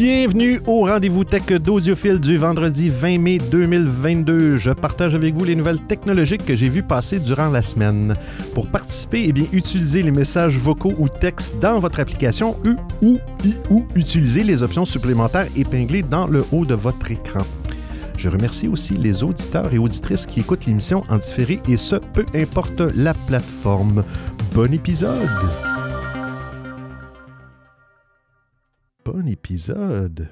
Bienvenue au rendez-vous tech d'Audiophile du vendredi 20 mai 2022. Je partage avec vous les nouvelles technologiques que j'ai vues passer durant la semaine. Pour participer, eh bien, utilisez les messages vocaux ou textes dans votre application ou, ou, ou utilisez les options supplémentaires épinglées dans le haut de votre écran. Je remercie aussi les auditeurs et auditrices qui écoutent l'émission en différé et ce, peu importe la plateforme. Bon épisode! Bon épisode.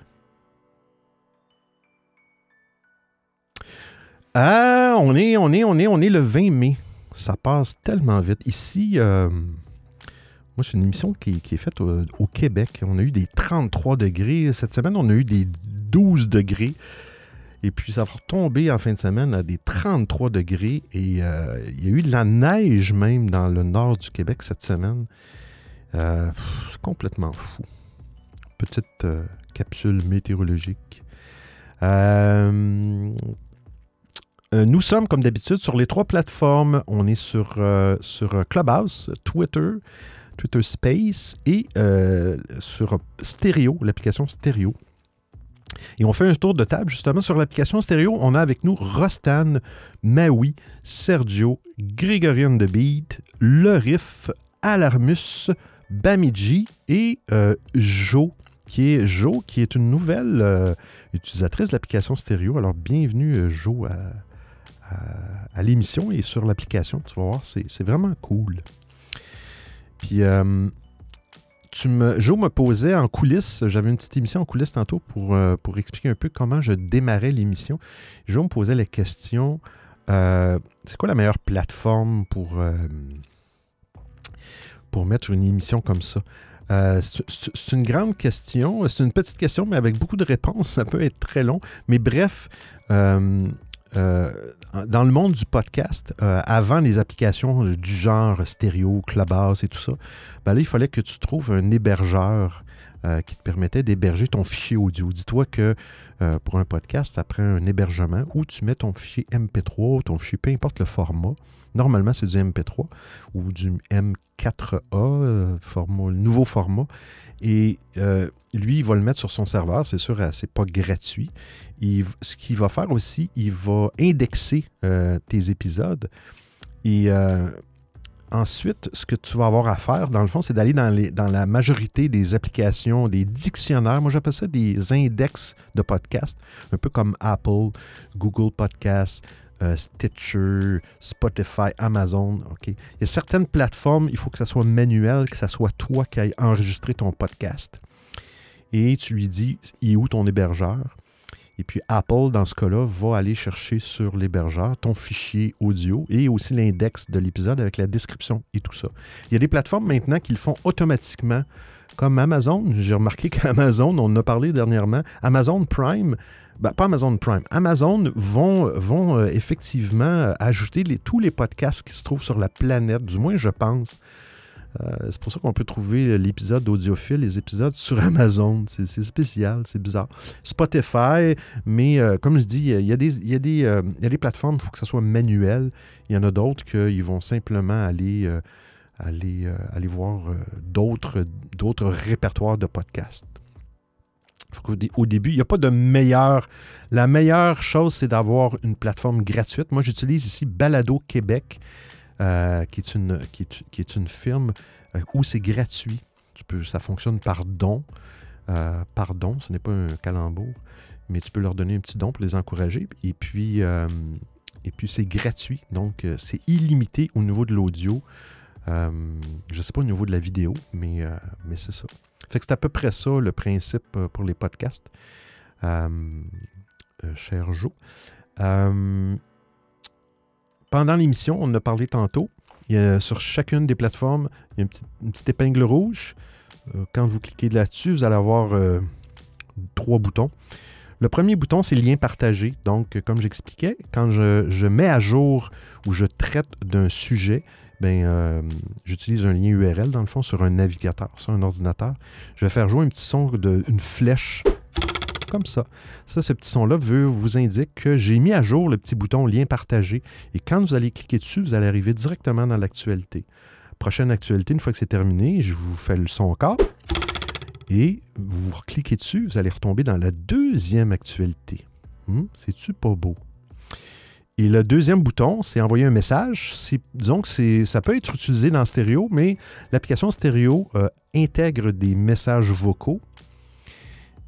Ah, on est, on est, on est, on est le 20 mai. Ça passe tellement vite. Ici, euh, moi, c'est une émission qui, est faite au, Québec. On a eu des 33 degrés. Cette semaine, on a eu des 12 degrés. Et puis, ça va retomber en fin de semaine à des 33 degrés. Et euh, il y a eu de la neige même dans le nord du Québec cette semaine. Euh, c'est complètement fou. Petite euh, capsule météorologique. nous sommes, comme d'habitude, sur les trois plateformes. On est sur, Clubhouse, Twitter, Twitter Space et sur Stereo, l'application Stereo. Et on fait un tour de table justement sur l'application stéréo. On a avec nous Rostan, Maui, Sergio, Grégorian de Beat, Le Riff, Alarmus, Bamiji et euh, Jo, qui est Jo, qui est une nouvelle euh, utilisatrice de l'application stéréo. Alors bienvenue euh, Jo à, l'émission et sur l'application. Tu vas voir, c'est vraiment cool. Puis tu me, Joe me posait en coulisses, j'avais une petite émission en coulisses tantôt pour, euh, pour expliquer un peu comment je démarrais l'émission. Joe me posait la question euh, c'est quoi la meilleure plateforme pour, euh, pour mettre une émission comme ça? C'est une grande question. C'est une petite question, mais avec beaucoup de réponses. Ça peut être très long. Mais bref, euh, dans le monde du podcast, euh, avant les applications du genre stéréo, Clubhouse et tout ça, ben il fallait que tu trouves un hébergeur euh, qui te permettait d'héberger ton fichier audio. Dis-toi que pour un podcast, ça prend un hébergement où tu mets ton fichier MP3, ton fichier, peu importe le format. Normalement, c'est du MP3 ou du M4A, format, le nouveau format. Et lui, il va le mettre sur son serveur. C'est sûr, c'est pas gratuit ce qu'il va faire aussi, il va indexer euh, tes épisodes. Et euh, ensuite, ce que tu vas avoir à faire, dans le fond, c'est d'aller dans, la majorité des applications, des dictionnaires. Moi, j'appelle ça des index de podcasts, un peu comme Apple, Google Podcasts. Euh, Stitcher, Spotify, Amazon. Il y a certaines plateformes, il faut que ça soit manuel, que ça soit toi qui aille enregistrer ton podcast. Et tu lui dis, il est où ton hébergeur? Et puis Apple, dans ce cas-là, va aller chercher sur l'hébergeur ton fichier audio et aussi l'index de l'épisode avec la description et tout ça. Il y a des plateformes maintenant qui le font automatiquement, comme Amazon. J'ai remarqué qu'Amazon, on en a parlé dernièrement, Amazon Prime, ben, pas Amazon Prime, Amazon vont, vont euh, effectivement ajouter tous les podcasts qui se trouvent sur la planète, du moins je pense. Euh, c'est pour ça qu'on peut trouver l'épisode d'audiophile, les épisodes sur Amazon. C'est spécial, c'est bizarre. Spotify, mais euh, comme je dis, il y a des, il y a des, euh, il y a des plateformes, il faut que ça soit manuel. Il y en a d'autres qu'ils vont simplement aller, aller, aller voir d'autres répertoires de podcasts. Au début, il n'y a pas de meilleur. La meilleure chose, c'est d'avoir une plateforme gratuite. Moi, j'utilise ici Balado Québec. Euh, qui, est une, qui, est, une firme euh, où c'est gratuit. Tu peux, ça fonctionne par don. Euh, par don, ce n'est pas un calembour, mais tu peux leur donner un petit don pour les encourager. Et puis, puis c'est gratuit. Donc, c'est illimité au niveau de l'audio. je ne sais pas au niveau de la vidéo, mais, mais c'est ça. Fait que c'est à peu près ça le principe pour les podcasts. cher Joe pendant l'émission, on en a parlé tantôt. Il y a, sur chacune des plateformes, il y a une petite, épingle rouge. Euh, quand vous cliquez là-dessus, vous allez avoir euh, trois boutons. Le premier bouton, c'est lien partagé. Donc, comme j'expliquais, quand je, mets à jour ou je traite d'un sujet, ben, euh, j'utilise un lien URL, dans le fond, sur un navigateur, sur un ordinateur. Je vais faire jouer un petit son d'une flèche comme ça. Ça, ce petit son-là vous indique que j'ai mis à jour le petit bouton lien partagé. Et quand vous allez cliquer dessus, vous allez arriver directement dans l'actualité. Prochaine actualité, une fois que c'est terminé, je vous fais le son encore. Et vous cliquez dessus, vous allez retomber dans la deuxième actualité. Hmm? C'est-tu pas beau? Et le deuxième bouton, c'est envoyer un message. Disons que ça peut être utilisé dans stéréo, mais l'application stéréo euh, intègre des messages vocaux,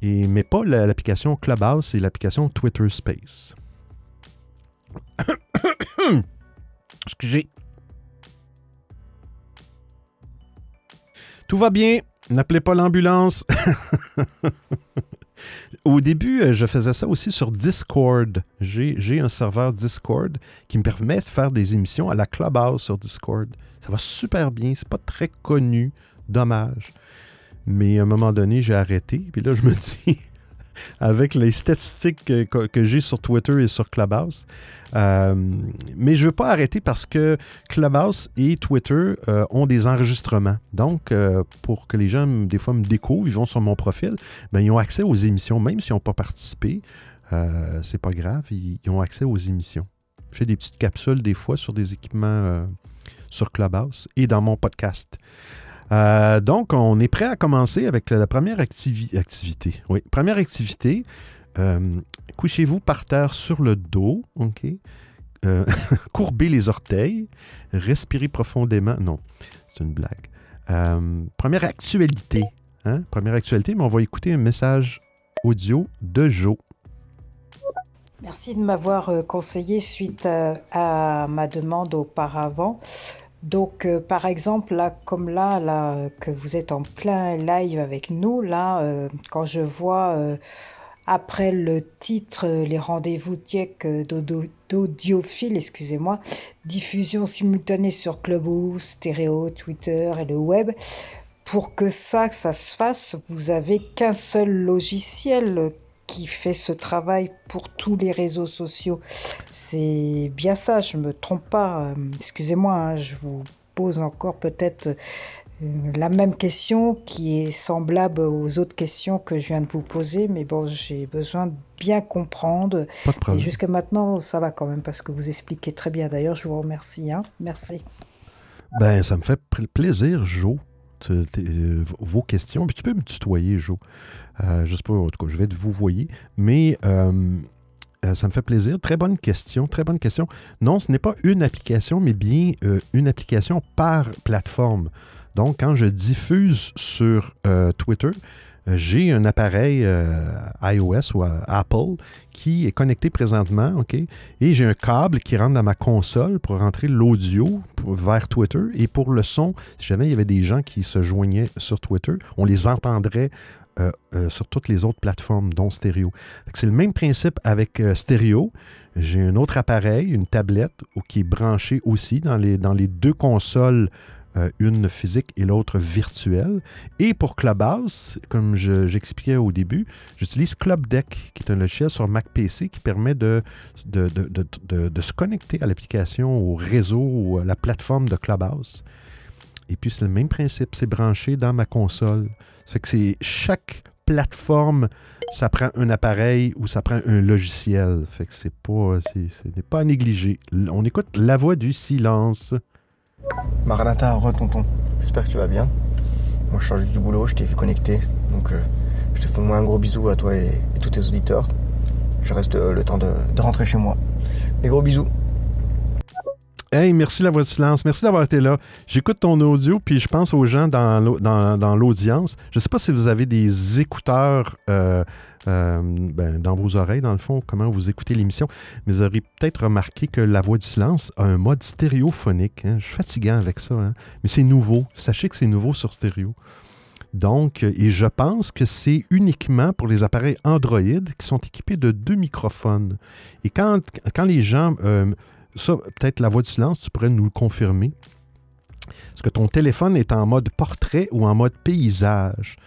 et, mais pas l'application Clubhouse et l'application Twitter Space. Excusez. Tout va bien. N'appelez pas l'ambulance. Au début, euh, je faisais ça aussi sur Discord. J'ai un serveur Discord qui me permet de faire des émissions à la Clubhouse sur Discord. Ça va super bien. C'est pas très connu. Dommage. Mais à un moment donné, j'ai arrêté. Puis là, je me dis, avec les statistiques que, j'ai sur Twitter et sur Clubhouse. Euh, mais je ne veux pas arrêter parce que Clubhouse et Twitter euh, ont des enregistrements. Donc, euh, pour que les gens, des fois, me découvrent, ils vont sur mon profil, ben, ils ont accès aux émissions, même s'ils n'ont pas participé. c'est pas grave, ils, ils, ont accès aux émissions. Je fais des petites capsules des fois sur des équipements sur Clubhouse et dans mon podcast. Euh, donc, on est prêt à commencer avec la première activité. Oui, première activité. Euh, couchez-vous par terre sur le dos, OK? Euh, courbez les orteils, respirez profondément. Non, c'est une blague. première actualité. Hein? Première actualité, mais on va écouter un message audio de Joe. Merci de m'avoir conseillé suite à ma demande auparavant. Donc, euh, par exemple, là, comme là, là, que vous êtes en plein live avec nous, là, euh, quand je vois euh, après le titre Les rendez-vous tech d'audiophile, excusez-moi, diffusion simultanée sur Clubhouse, Stéréo, Twitter et le web, pour que ça, ça se fasse, vous avez qu'un seul logiciel qui fait ce travail pour tous les réseaux sociaux. C'est bien ça, je me trompe pas. Euh, excusez-moi, hein, je vous pose encore peut-être euh, la même question qui est semblable aux autres questions que je viens de vous poser, mais bon, j'ai besoin de bien comprendre. Jusqu'à maintenant, ça va quand même parce que vous expliquez très bien. D'ailleurs, je vous remercie. Hein. Merci. Ben, ça me fait plaisir, Jo. Euh, vos questions. Puis tu peux me tutoyer, Jo. Euh, je sais pas, en tout cas, je vais vous voyer. Mais euh, ça me fait plaisir. Très bonne question, très bonne question. Non, ce n'est pas une application, mais bien une application par plateforme. Donc, quand je diffuse sur Twitter, j'ai un appareil iOS ou Apple qui est connecté présentement, OK? Et j'ai un câble qui rentre dans ma console pour rentrer l'audio vers Twitter. Et pour le son, si jamais il y avait des gens qui se joignaient sur Twitter, on les entendrait euh, euh, sur toutes les autres plateformes, dont stéréo. C'est le même principe avec euh, stéréo. J'ai un autre appareil, une tablette, qui est branché aussi dans les, dans les deux consoles euh, une physique et l'autre virtuelle. Et pour Clubhouse, comme j'expliquais au début, j'utilise Club Deck, qui est un logiciel sur Mac PC qui permet de, se connecter à l'application, au réseau à la plateforme de Clubhouse. Et puis c'est le même principe, c'est branché dans ma console. Ça fait que c'est chaque plateforme, ça prend un appareil ou ça prend un logiciel. Fait que c'est pas, ce n'est pas à. On écoute la voix du silence. Maranatha, re-tonton. J'espère que tu vas bien. Moi, je change du boulot, je t'ai vu connecté. Donc, euh, je te fais moi un gros bisou à toi et, tous tes auditeurs. Je reste euh, le temps de, rentrer chez moi. Des gros bisous. Hey, merci la voix de silence. Merci d'avoir été là. J'écoute ton audio, puis je pense aux gens dans l'audience. je ne sais pas si vous avez des écouteurs euh, euh, ben, dans vos oreilles, dans le fond, comment vous écoutez l'émission. Mais vous aurez peut-être remarqué que la voix du silence a un mode stéréophonique. Hein. Je suis fatigant avec ça, hein. mais c'est nouveau. Sachez que c'est nouveau sur stéréo. Donc, et je pense que c'est uniquement pour les appareils Android qui sont équipés de deux microphones. Et quand, quand les gens... Euh, ça, peut-être la voix du silence, tu pourrais nous le confirmer. Est-ce que ton téléphone est en mode portrait ou en mode paysage?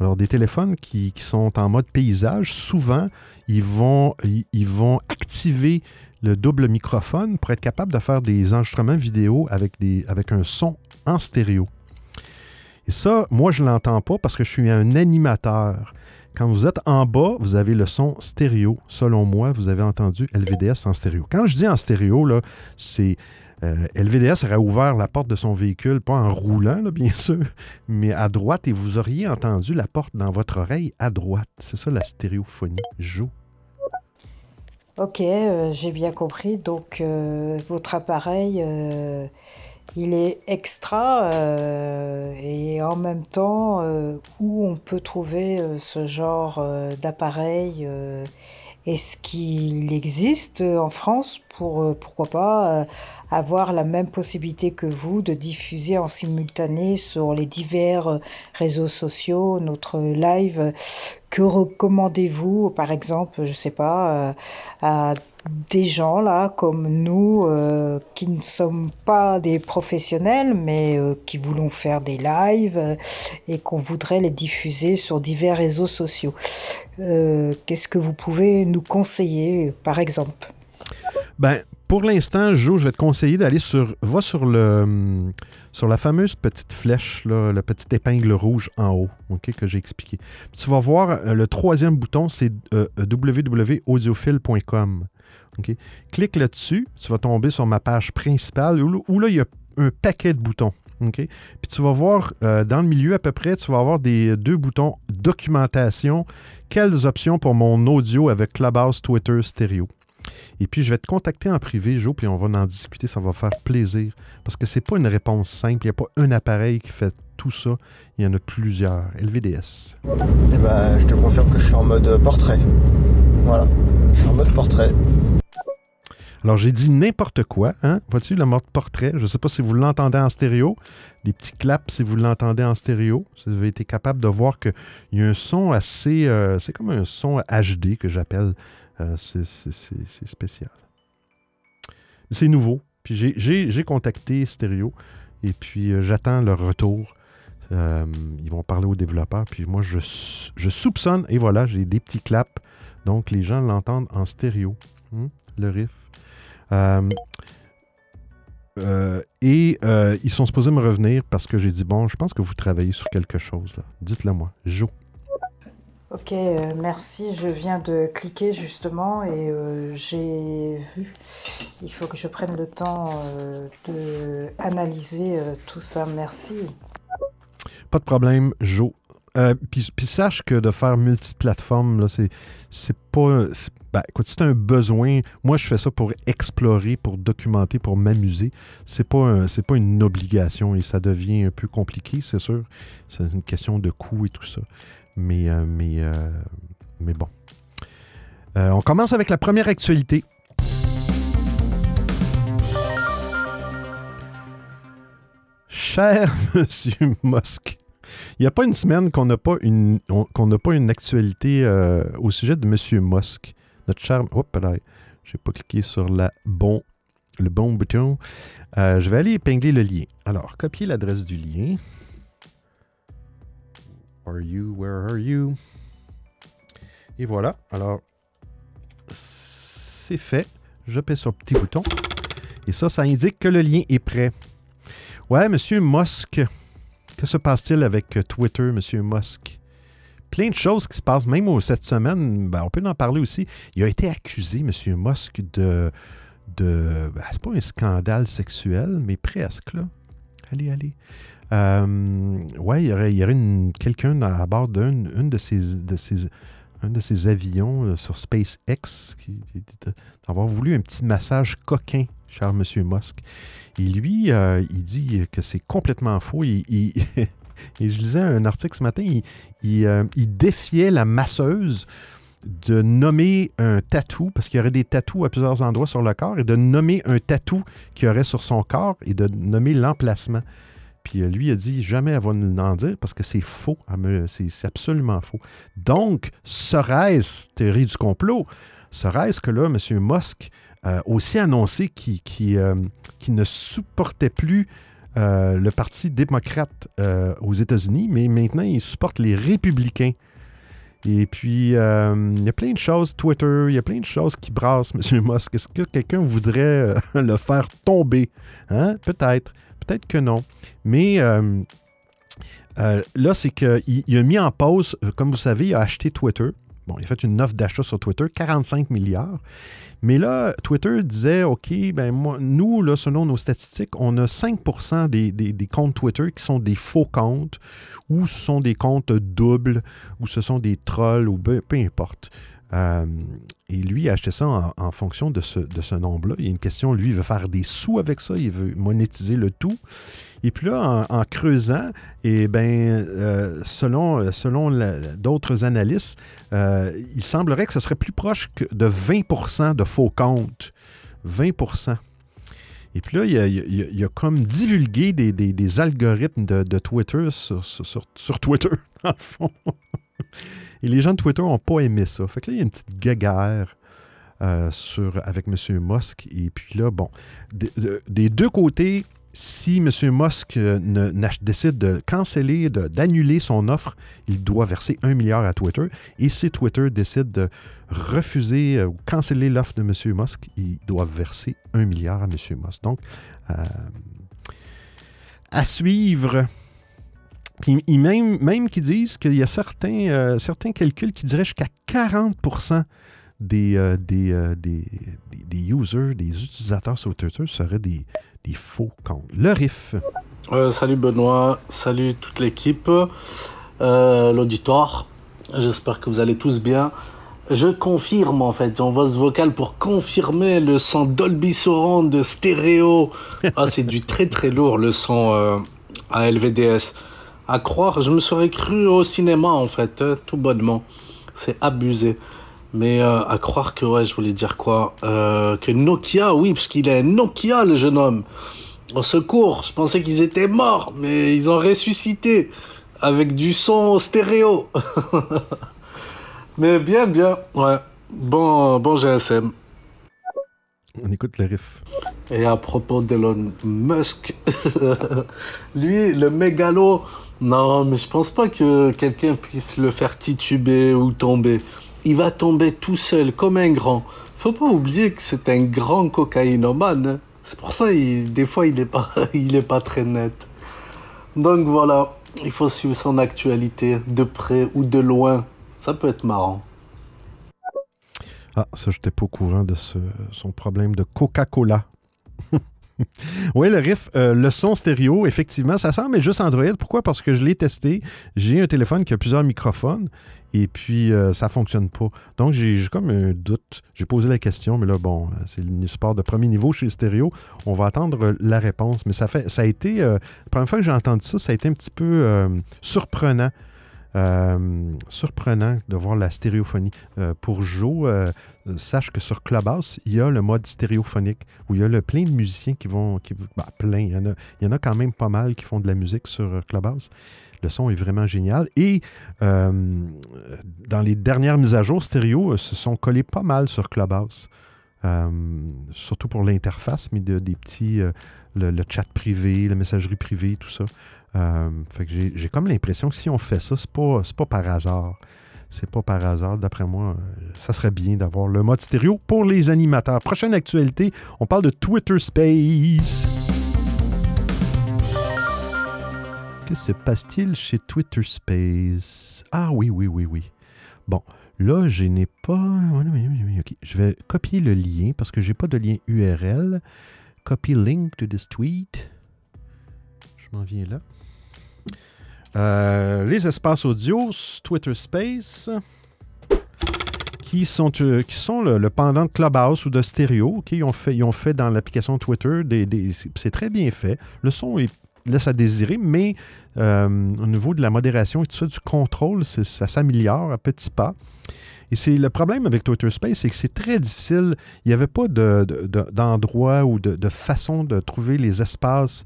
Alors, des téléphones qui, sont en mode paysage, souvent, ils vont, ils, vont activer le double microphone pour être capable de faire des enregistrements vidéo avec, avec un son en stéréo. Et ça, moi, je ne l'entends pas parce que je suis un animateur. Quand vous êtes en bas, vous avez le son stéréo. Selon moi, vous avez entendu LVDS en stéréo. Quand je dis en stéréo, là, c'est Euh, LVDS aurait ouvert la porte de son véhicule, pas en roulant, bien sûr, mais à droite, et vous auriez entendu la porte dans votre oreille à droite. C'est ça la stéréophonie. Joue. Ok, euh, j'ai bien compris. Donc, euh, votre appareil, il est extra et en même temps, où on peut trouver ce genre d'appareil Est-ce qu'il existe en France pour, pourquoi pas, avoir la même possibilité que vous de diffuser en simultané sur les divers euh, réseaux sociaux notre live? Que recommandez-vous, par exemple, je sais pas, euh, à des gens là comme nous euh, qui ne sommes pas des professionnels mais qui voulons faire des lives et qu'on voudrait les diffuser sur divers réseaux sociaux. Qu'est-ce que vous pouvez nous conseiller par exemple? Ben, pour l'instant, Jo, je vais te conseiller d'aller sur. Va sur le sur la fameuse petite flèche, là, la petite épingle rouge en haut, ok, que j'ai expliqué. tu vas voir euh, le troisième bouton, c'est euh, www.audiophile.com. Clique là-dessus, tu vas tomber sur ma page principale où, là, il y a un paquet de boutons. Puis tu vas voir euh, dans le milieu à peu près, tu vas avoir des deux boutons documentation. Quelles options pour mon audio avec Clubhouse, Twitter, stéréo. Et puis, je vais te contacter en privé, Jo, puis on va en discuter. Ça va faire plaisir. Parce que c'est pas une réponse simple. Il n'y a pas un appareil qui fait tout ça. Il y en a plusieurs. LVDS. Eh ben, je te confirme que je suis en mode portrait. Voilà. Je suis en mode portrait. Alors, j'ai dit n'importe quoi, hein? Vois-tu, le mode portrait? Je ne sais pas si vous l'entendez en stéréo. Des petits claps si vous l'entendez en stéréo. Vous avez été capable de voir qu'il y a un son assez... Euh, c'est comme un son HD que j'appelle. Euh, c'est spécial. C'est nouveau. Puis j'ai contacté Stereo et puis euh, j'attends leur retour. Ils vont parler aux développeurs. Puis moi, je, soupçonne, et voilà, j'ai des petits claps. Donc les gens l'entendent en stéréo. Hmm, le riff. Et ils sont supposés me revenir parce que j'ai dit bon, je pense que vous travaillez sur quelque chose là. Dites-le moi. Jo. Ok, euh, merci. Je viens de cliquer justement et euh, j'ai vu. Il faut que je prenne le temps euh, de analyser tout ça. Merci. Pas de problème, Jo. puis, sache que de faire multiplateforme, c'est pas. Ben, écoute, c'est un besoin. Moi, je fais ça pour explorer, pour documenter, pour m'amuser. C'est pas, pas une obligation et ça devient un peu compliqué, c'est sûr. C'est une question de coût et tout ça. Mais, euh, mais, euh, mais bon. Euh, on commence avec la première actualité. Cher Monsieur Musk, il n'y a pas une semaine qu'on n'a pas une pas une actualité au sujet de Monsieur Musk. Notre cher. Hop là, j'ai pas cliqué sur la bon, le bon bouton. je vais aller épingler le lien. Alors, copier l'adresse du lien are you? Where are you? Et voilà. Alors, c'est fait. Pèse sur le petit bouton. Et ça, ça indique que le lien est prêt. Ouais, Monsieur Musk. Que se passe-t-il avec Twitter, Monsieur Musk? Plein de choses qui se passent, même cette semaine, ben, on peut en parler aussi. Il a été accusé, Monsieur Musk, de. de ben, c'est pas un scandale sexuel, mais presque, là. Allez, allez. Euh, ouais, il y aurait, y quelqu'un à bord d'un de ces, de ces, un de ces avions euh, sur SpaceX qui, d'avoir voulu un petit massage coquin, cher Monsieur Musk. Et lui, euh, il dit que c'est complètement faux. et je lisais un article ce matin, il, défiait la masseuse de nommer un tatou, parce qu'il y aurait des tatous à plusieurs endroits sur le corps, et de nommer un tatou qu'il y aurait sur son corps et de nommer l'emplacement. Puis euh, lui a dit jamais elle va nous en dire parce que c'est faux. C'est absolument faux. Donc, serait-ce théorie du complot? Serait-ce que là, M. Musk a aussi annoncé qu'il euh, ne supportait plus euh, le Parti démocrate aux États-Unis, mais maintenant il supporte les républicains. Et puis, il y a plein de choses, Twitter, il y a plein de choses qui brassent, M. Musk. Est-ce que quelqu'un voudrait le faire tomber? Hein? Peut-être. Peut-être que non. Mais euh, euh, là, c'est qu'il a mis en pause, euh, comme vous savez, il a acheté Twitter. Bon, il a fait une offre d'achat sur Twitter, 45 milliards. Mais là, Twitter disait, OK, ben moi, nous, là, selon nos statistiques, on a 5 des, des, comptes Twitter qui sont des faux comptes, ou ce sont des comptes doubles, ou ce sont des trolls, ou peu, importe. Euh, et lui a acheté ça en, fonction de ce, de ce nombre-là. Il y a une question, lui, il veut faire des sous avec ça, il veut monétiser le tout. Et puis là, en, creusant, et eh ben, euh, selon, selon d'autres analystes, euh, il semblerait que ce serait plus proche que de 20% de faux comptes. 20% et puis là, il a, comme divulgué des, algorithmes de, Twitter sur, sur, Twitter, en fond. Et les gens de Twitter n'ont pas aimé ça. Fait que là, il y a une petite guéguerre euh, sur, avec M. Musk. Et puis là, bon, des deux côtés, si M. Musk euh, décide de canceller, d'annuler son offre, il doit verser un milliard à Twitter. Et si Twitter décide de refuser euh, ou canceller l'offre de M. Musk, il doit verser un milliard à M. Musk. Donc, euh, à suivre. Puis même, même qu'ils disent qu'il y a certains, certains calculs qui diraient jusqu'à 40 des, des, des, des, users, des utilisateurs sur Twitter seraient des, des faux comptes. Le riff. Euh, salut Benoît, salut toute l'équipe, euh, l'auditoire. J'espère que vous allez tous bien. Je confirme en fait, j'envoie ce vocal pour confirmer le son Dolby Surround de stéréo. Ah, c'est du très très lourd le son euh, à LVDS. À croire, je me serais cru au cinéma en fait, hein, tout bonnement. C'est abusé. Mais euh, à croire que, ouais, je voulais dire quoi euh, Que Nokia, oui, parce qu'il est Nokia, le jeune homme. Au secours, je pensais qu'ils étaient morts, mais ils ont ressuscité avec du son stéréo. mais bien, bien, ouais. Bon, bon GSM. On écoute le riff. Et à propos d'Elon Musk, lui, le mégalo, non, mais je pense pas que quelqu'un puisse le faire tituber ou tomber il va tomber tout seul comme un grand. Faut pas oublier que c'est un grand cocaïnomane. C'est pour ça il, des fois il est pas il est pas très net. Donc voilà, il faut suivre son actualité de près ou de loin. Ça peut être marrant. Ah, ça, j'étais pas au courant de son problème de Coca-Cola. oui, le riff, euh, le son stéréo, effectivement, ça sent, mais juste Android. Pourquoi? Parce que je l'ai testé. J'ai un téléphone qui a plusieurs microphones et puis euh, ça ne fonctionne pas. Donc, j'ai comme un doute. J'ai posé la question, mais là, bon, euh, c'est le support de premier niveau chez Stéréo. On va attendre la réponse. Mais ça, fait, ça a été, la première fois que j'ai entendu ça, ça a été un petit peu surprenant. Surprenant de voir la stéréophonie. pour Joe, sache que sur Clubhouse, il y a le mode stéréophonique où il y a le plein de musiciens qui vont. Qui, bah, plein, il y, en a, quand même pas mal qui font de la musique sur Clubhouse. Le son est vraiment génial. Et euh, dans les dernières mises à jour, Stéréo euh, se sont collés pas mal sur Clubhouse. Euh, surtout pour l'interface, mais des petits, le, chat privé, la messagerie privée, tout ça. Fait que j'ai comme l'impression que si on fait ça, c'est pas, pas par hasard. C'est pas par hasard. D'après moi, ça serait bien d'avoir le mode stéréo pour les animateurs. Prochaine actualité, on parle de Twitter Space. Que se passe-t-il chez Twitter Space? Ah oui, oui, oui, oui. Bon, là, je n'ai pas... Je vais copier le lien parce que je n'ai pas de lien URL. Copy link to this tweet. Je m'en viens là. Euh, les espaces audio, Twitter Space, qui sont, euh, qui sont le, pendant de Clubhouse ou de Stereo. Ils, ont fait, ils ont fait dans l'application Twitter, des c'est très bien fait. Le son laisse à désirer, mais euh, au niveau de la modération et tout ça, du contrôle, ça s'améliore à petits pas. Et c'est le problème avec Twitter Space, c'est que c'est très difficile. Il n'y avait pas d'endroit ou de, façon de trouver les espaces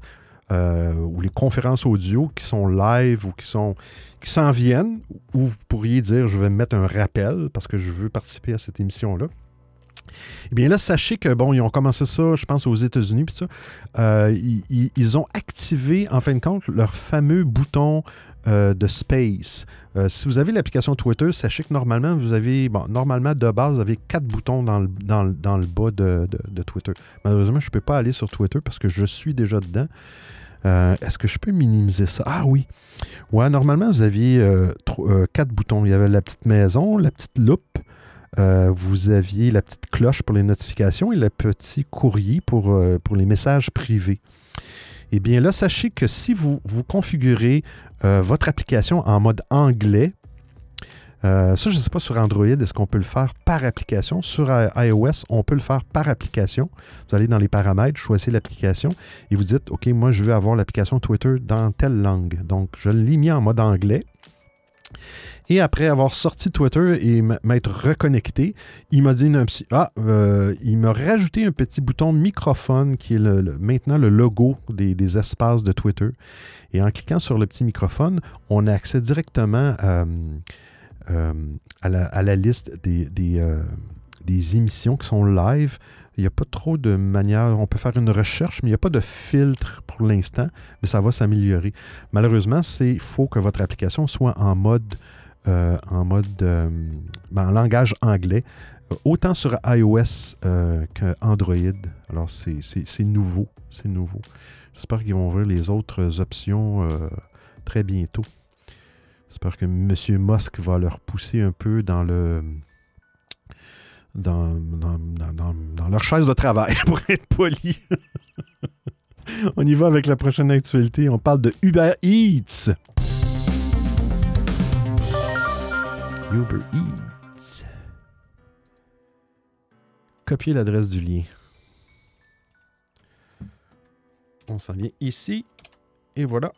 euh, ou les conférences audio qui sont live ou qui sont qui s'en viennent, où vous pourriez dire je vais mettre un rappel parce que je veux participer à cette émission-là. Eh bien là, sachez que, bon, ils ont commencé ça, je pense, aux États-Unis, puis ça. Euh, ils, ont activé, en fin de compte, leur fameux bouton euh, de Space. Si vous avez l'application Twitter, sachez que normalement, vous avez, bon, normalement, de base, vous avez quatre boutons dans le, dans, dans le bas de, de, Twitter. Malheureusement, je ne peux pas aller sur Twitter parce que je suis déjà dedans. Euh, est-ce que je peux minimiser ça? Ah oui. Ouais, normalement, vous aviez euh, quatre boutons. Il y avait la petite maison, la petite loupe, vous aviez la petite cloche pour les notifications et le petit courrier pour, les messages privés. Eh bien là, sachez que si vous configurez votre application en mode anglais, euh, ça, je ne sais pas sur Android, est-ce qu'on peut le faire par application? Sur iOS, on peut le faire par application. Vous allez dans les paramètres, choisissez l'application et vous dites, OK, moi, je veux avoir l'application Twitter dans telle langue. Donc, je l'ai mis en mode anglais. Et après avoir sorti Twitter et m'être reconnecté, il m'a dit ah, euh, il m'a rajouté un petit bouton microphone qui est maintenant le logo des, espaces de Twitter. Et en cliquant sur le petit microphone, on a accès directement à euh, à, la, liste des, euh, des, émissions qui sont live. Il n'y a pas trop de manière. On peut faire une recherche, mais il n'y a pas de filtre pour l'instant, mais ça va s'améliorer. Malheureusement, il faut que votre application soit en mode, euh, ben, en langage anglais, autant sur iOS qu'Android. Alors, c'est nouveau. C'est nouveau. J'espère qu'ils vont ouvrir les autres options très bientôt. J'espère que M. Musk va leur pousser un peu dans le. Dans, dans, leur chaise de travail, pour être poli. On y va avec la prochaine actualité. On parle de Uber Eats. Uber Eats. Copier l'adresse du lien. On s'en vient ici. Et voilà.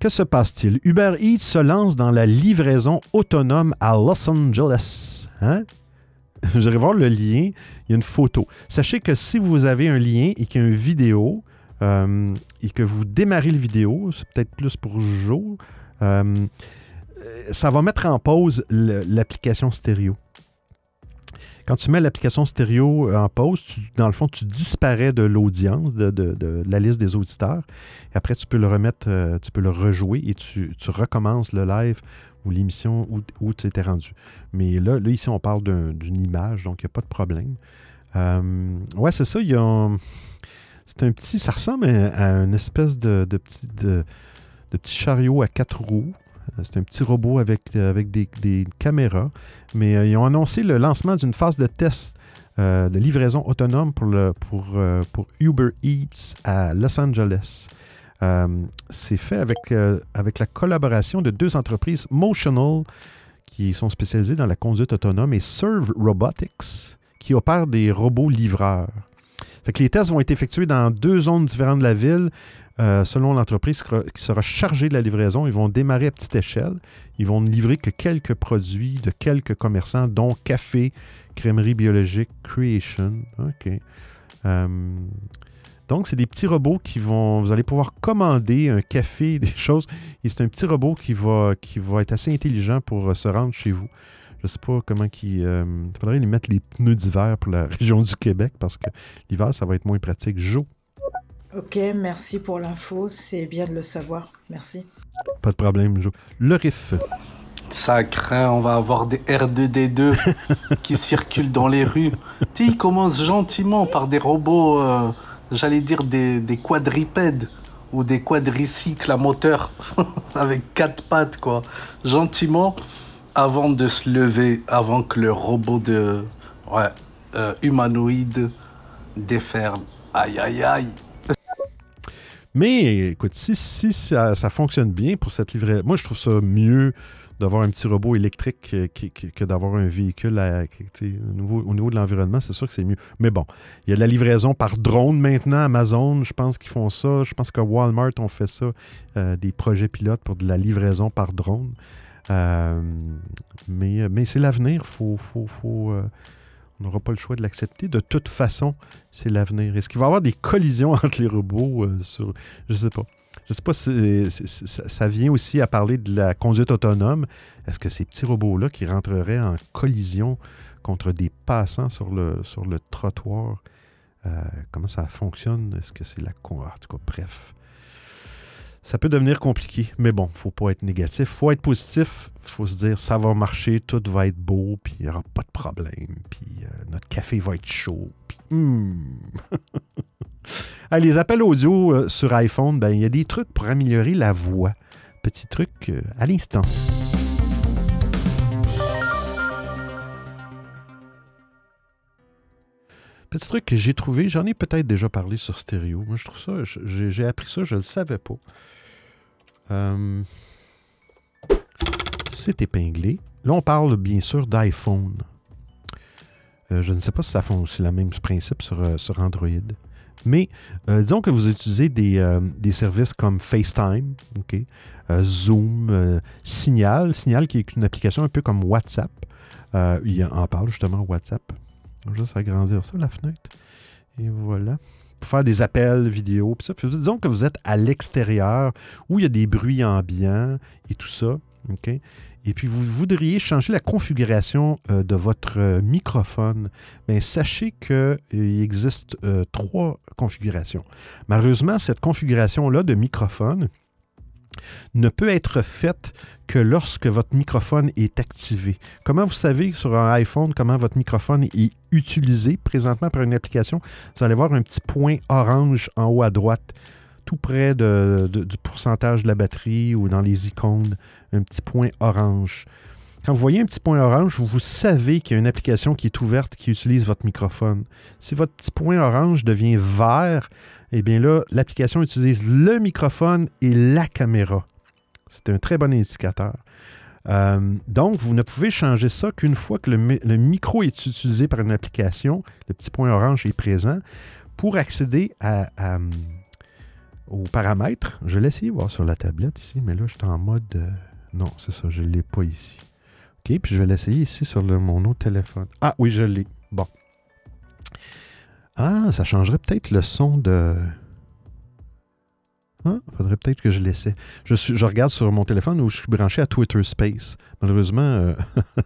Que se passe-t-il? Uber Eats se lance dans la livraison autonome à Los Angeles. Hein? Vous allez voir le lien, il y a une photo. Sachez que si vous avez un lien et qu'il y a une vidéo euh, et que vous démarrez le vidéo, c'est peut-être plus pour jour, euh, ça va mettre en pause l'application stéréo. Quand tu mets l'application stéréo en pause, dans le fond, tu disparais de l'audience, de, la liste des auditeurs. Et après, tu peux le remettre, euh, tu peux le rejouer et tu, recommences le live ou l'émission où, tu étais rendu. Mais là, là ici, on parle d'une image, donc il n'y a pas de problème. Euh, ouais, c'est ça. c'est un petit. Ça ressemble à, une espèce de, petit, de, petit chariot à quatre roues. Euh, c'est un petit robot avec, euh, avec des, caméras. Mais euh, ils ont annoncé le lancement d'une phase de test de livraison autonome pour, Uber Eats à Los Angeles. c'est fait avec, avec la collaboration de deux entreprises, Motional, qui sont spécialisées dans la conduite autonome, et Serve Robotics, qui opèrent des robots livreurs. Les tests vont être effectués dans deux zones différentes de la ville. Euh, selon l'entreprise qui sera chargée de la livraison, ils vont démarrer à petite échelle. Ils vont ne livrer que quelques produits de quelques commerçants, dont café, crèmerie biologique, Creation. OK. Euh, donc, c'est des petits robots qui vont. Vous allez pouvoir commander un café, des choses. Et c'est un petit robot qui va, qui va être assez intelligent pour euh, se rendre chez vous. Je ne sais pas comment il faudrait lui mettre les pneus d'hiver pour la région du Québec parce que l'hiver, ça va être moins pratique. Jo. Ok, merci pour l'info, c'est bien de le savoir, merci. Pas de problème. Le riff. Ça craint, on va avoir des R2D2 qui circulent dans les rues. Tu ils commencent gentiment par des robots, euh, j'allais dire des, quadripèdes ou des quadricycles à moteur avec quatre pattes, quoi. Gentiment, avant de se lever, avant que le robot de ouais, euh, humanoïde déferle. Aïe, aïe, aïe. Mais écoute, si, ça, fonctionne bien pour cette livraison, moi je trouve ça mieux d'avoir un petit robot électrique que, d'avoir un véhicule au, niveau, de l'environnement, c'est sûr que c'est mieux. Mais bon, il y a de la livraison par drone maintenant. Amazon, je pense qu'ils font ça. Je pense que Walmart ont fait ça, euh, des projets pilotes pour de la livraison par drone. Euh, mais, c'est l'avenir. Il faut, euh, on n'aura pas le choix de l'accepter. De toute façon, c'est l'avenir. Est-ce qu'il va y avoir des collisions entre les robots euh. Je ne sais pas. Je ne sais pas si ça vient aussi à parler de la conduite autonome. Est-ce que ces petits robots-là qui rentreraient en collision contre des passants sur le, sur le trottoir, euh, comment ça fonctionne? Est-ce que c'est la... En tout cas, bref ça peut devenir compliqué. Mais bon, faut pas être négatif. faut être positif. faut se dire, ça va marcher, tout va être beau, puis il n'y aura pas de problème. Puis euh, notre café va être chaud. Puis, hmm. Ah, les appels audio euh, sur iPhone, ben, il y a des trucs pour améliorer la voix. Petit truc euh, à l'instant. Petit truc que j'ai trouvé, j'en ai peut-être déjà parlé sur stéréo. Moi, je trouve ça, j'ai appris ça, je ne le savais pas. Euh, c'est épinglé. Là, on parle bien sûr d'iPhone. Euh, je ne sais pas si ça fonctionne le même principe sur, euh, sur Android. Mais disons que vous utilisez des, services comme FaceTime, Zoom, Signal. Signal qui est une application un peu comme WhatsApp. il en parle justement WhatsApp. Juste agrandir ça, la fenêtre. Et voilà. Pour faire des appels vidéo. ça. disons que vous êtes à l'extérieur où il y a des bruits ambiants et tout ça. Et puis vous voudriez changer la configuration euh, de votre euh, microphone. Bien, sachez qu'il euh, existe trois configurations. Malheureusement, cette configuration-là de microphone, ne peut être faite que lorsque votre microphone est activé. Comment vous savez sur un iPhone comment votre microphone est utilisé? Présentement par une application? Vous allez voir un petit point orange en haut à droite, tout près du pourcentage de la batterie ou dans les icônes, un petit point orange. Quand vous voyez un petit point orange, vous savez qu'il y a une application qui est ouverte qui utilise votre microphone. Si votre petit point orange devient vert, eh bien là, l'application utilise le microphone et la caméra. C'est un très bon indicateur. Euh, donc, vous ne pouvez changer ça qu'une fois que le, micro est utilisé par une application, le petit point orange est présent. Pour accéder aux paramètres, je l'ai essayé voir sur la tablette ici, mais là, je suis en mode... Euh, non, c'est ça, je ne l'ai pas ici. OK, puis je vais l'essayer ici sur mon autre téléphone. Ah oui, je l'ai. Bon. Ah, ça changerait peut-être le son de. Ah, faudrait peut-être que je l'essaie. Je, je regarde sur mon téléphone où je suis branché à Twitter Space. Malheureusement, euh,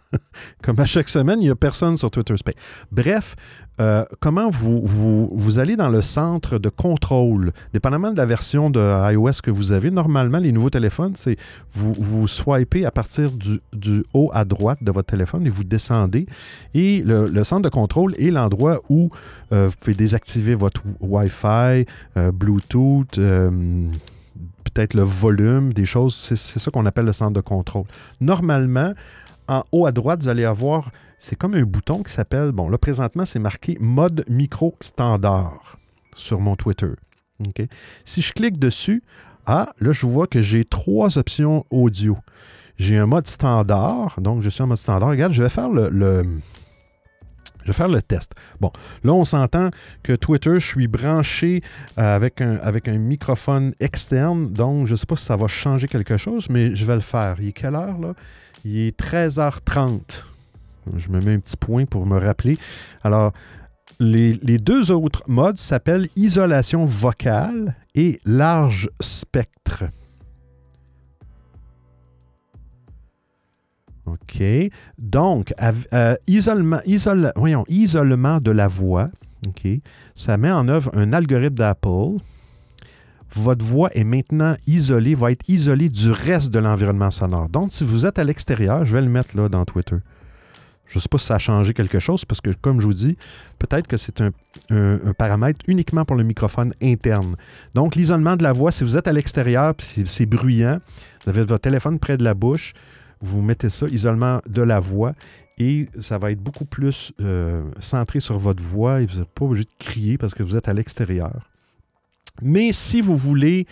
comme à chaque semaine, il n'y a personne sur Twitter Space. Bref, euh, comment vous, vous, allez dans le centre de contrôle, dépendamment de la version de iOS que vous avez, normalement, les nouveaux téléphones, c'est vous, vous swipez à partir du, haut à droite de votre téléphone et vous descendez. Et le, centre de contrôle est l'endroit où euh, vous pouvez désactiver votre Wi-Fi, Bluetooth peut-être le volume, des choses. C'est ça qu'on appelle le centre de contrôle. Normalement, en haut à droite, vous allez avoir, c'est comme un bouton qui s'appelle, bon là présentement c'est marqué mode micro standard sur mon Twitter. Si je clique dessus, ah, là je vois que j'ai trois options audio. J'ai un mode standard, donc je suis en mode standard. Regarde, je vais faire le je vais faire le test. Bon, là, on s'entend que Twitter, je suis branché euh, avec, un, microphone externe, donc je ne sais pas si ça va changer quelque chose, mais je vais le faire. Il est quelle heure, là? Il est 13h30. Je me mets un petit point pour me rappeler. Alors, les deux autres modes s'appellent isolation vocale et large spectre. OK. Donc, euh, isolement, voyons, isolement de la voix. OK. Ça met en œuvre un algorithme d'Apple. Votre voix est maintenant isolée, va être isolée du reste de l'environnement sonore. Donc, si vous êtes à l'extérieur, je vais le mettre là dans Twitter. Je ne sais pas si ça a changé quelque chose parce que, comme je vous dis, peut-être que c'est un, un, paramètre uniquement pour le microphone interne. Donc, l'isolement de la voix, si vous êtes à l'extérieur c'est bruyant, vous avez votre téléphone près de la bouche, vous mettez ça, isolement de la voix, et ça va être beaucoup plus euh, centré sur votre voix et vous n'êtes pas obligé de crier parce que vous êtes à l'extérieur. Mais si vous voulez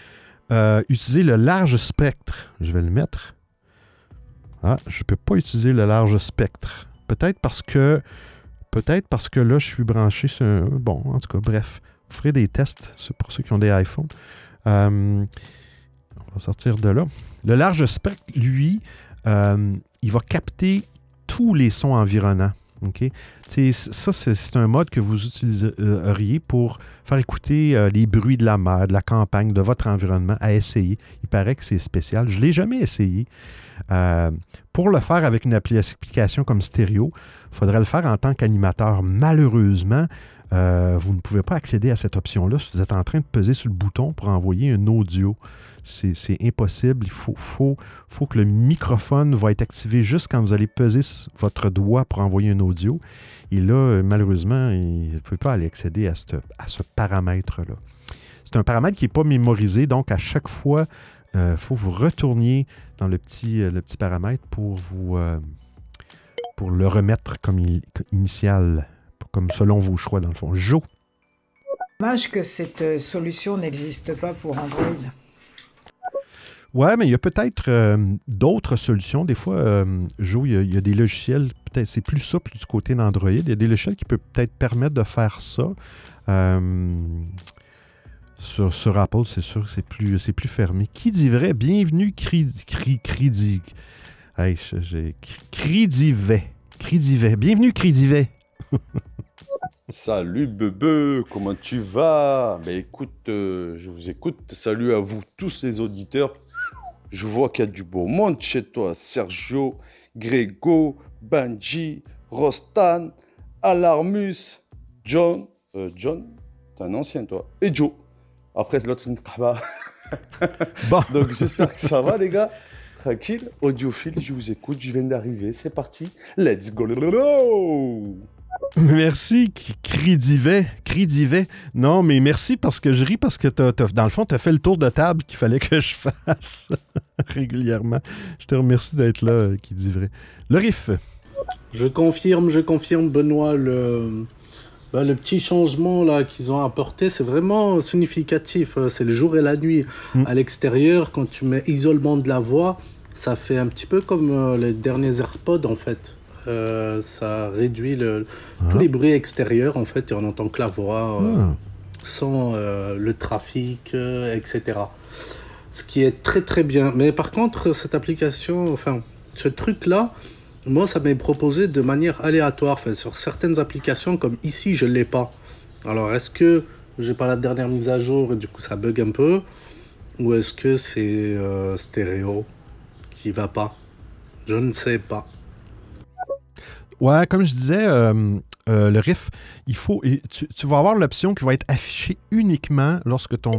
euh, utiliser le large spectre, je vais le mettre. Ah, je ne peux pas utiliser le large spectre. Peut-être parce que peut-être parce que là, je suis branché sur un... Bon, en tout cas, bref, vous ferez des tests pour ceux qui ont des iPhones. Euh, on va sortir de là. Le large spectre, lui, euh, il va capter tous les sons environnants. Ça, c'est un mode que vous utiliseriez pour faire écouter euh, les bruits de la mer, de la campagne, de votre environnement, à essayer. Il paraît que c'est spécial. Je ne l'ai jamais essayé. Euh, pour le faire avec une application comme stéréo, il faudrait le faire en tant qu'animateur. Malheureusement, vous ne pouvez pas accéder à cette option-là si vous êtes en train de peser sur le bouton pour envoyer un audio c'est impossible. Il faut, que le microphone va être activé juste quand vous allez peser votre doigt pour envoyer un audio. Et là, malheureusement, il ne peut pas aller accéder à ce, paramètre-là. c'est un paramètre qui n'est pas mémorisé, donc à chaque fois, il euh, faut vous retourner dans le petit, le petit paramètre pour vous pour le remettre comme initial, comme selon vos choix dans le fond. Jo. Dommage que cette solution n'existe pas pour Android. Ouais, mais il y a peut-être euh, d'autres solutions. Des fois, euh, Jo, il y, a, des logiciels, peut-être c'est plus souple du côté d'Android. Il y a des logiciels qui peuvent peut-être permettre de faire ça. Euh, sur, Apple, c'est sûr que c'est plus, c'est plus fermé. Qui dit vrai? Bienvenue, Cridi. Cridi. Hey, j'ai. Cridivet. Cridivet. Bienvenue, Cridivet. Salut bebe, comment tu vas? Ben écoute, je vous écoute. Salut à vous tous les auditeurs je vois qu'il y a du beau monde chez toi. Sergio, Grégo, Banji, Rostan, Alarmus, John. Euh, John, t'es un ancien toi. Et Joe. Après, l'autre, c'est bon. Donc j'espère que ça va les gars. Tranquille, audiophile, je vous écoute, je viens d'arriver, c'est parti, let's go! Merci, Cridivet. Cridivet. Non, mais merci parce que je ris parce que dans le fond, tu as fait le tour de table qu'il fallait que je fasse régulièrement. Je te remercie d'être là, Cridivet. Le riff. Je confirme, je confirme, Benoît, le, bah, le petit changement là qu'ils ont apporté, c'est vraiment significatif. Euh, c'est le jour et la nuit. Mm. À l'extérieur, quand tu mets isolement de la voix, ça fait un petit peu comme euh, les derniers AirPods en fait. Euh, ça réduit le, tous ah. les bruits extérieurs, en fait, et on entend que la voix euh, ah. sans euh, le trafic, etc. Ce qui est très très bien. Mais par contre, cette application, enfin, ce truc-là, moi, ça m'est proposé de manière aléatoire. Enfin, sur certaines applications, comme ici, je ne l'ai pas. Alors, est-ce que j'ai pas la dernière mise à jour et du coup ça bug un peu? Ou est-ce que c'est stéréo qui va pas? Je ne sais pas. Ouais, comme je disais, euh, euh, le riff, il faut, tu, vas avoir l'option qui va être affichée uniquement lorsque ton,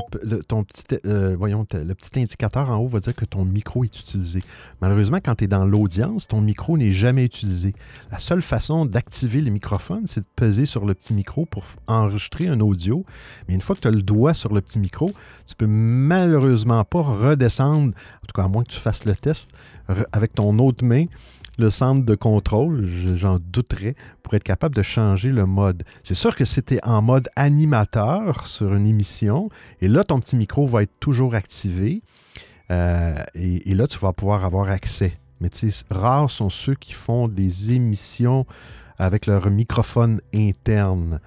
ton petit, euh, le petit indicateur en haut va dire que ton micro est utilisé. Malheureusement, quand tu es dans l'audience, ton micro n'est jamais utilisé. La seule façon d'activer le microphone, c'est de peser sur le petit micro pour enregistrer un audio. Mais une fois que tu as le doigt sur le petit micro, tu peux malheureusement pas redescendre, en tout cas à moins que tu fasses le test, avec ton autre main le centre de contrôle, j'en douterais, pour être capable de changer le mode. C'est sûr que c'était en mode animateur sur une émission, et là, ton petit micro va être toujours activé, euh, et, là, tu vas pouvoir avoir accès. Mais tu sais, rares sont ceux qui font des émissions avec leur microphone interne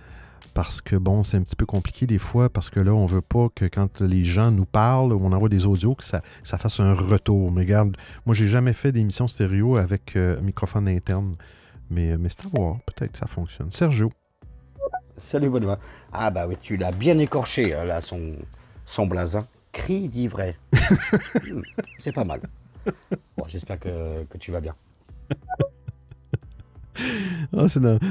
parce que bon, c'est un petit peu compliqué des fois, parce que là, on veut pas que quand les gens nous parlent ou on envoie des audios, que ça, ça fasse un retour. Mais regarde, moi, j'ai jamais fait d'émission stéréo avec euh, microphone interne. Mais, mais c'est à voir, peut-être que ça fonctionne. Sergio. Salut Benoît. Ah bah oui, tu l'as bien écorché, hein, là, son, son blasin. Cri d'ivraie. Hmm, c'est pas mal. Bon, j'espère que, que tu vas bien. Ah,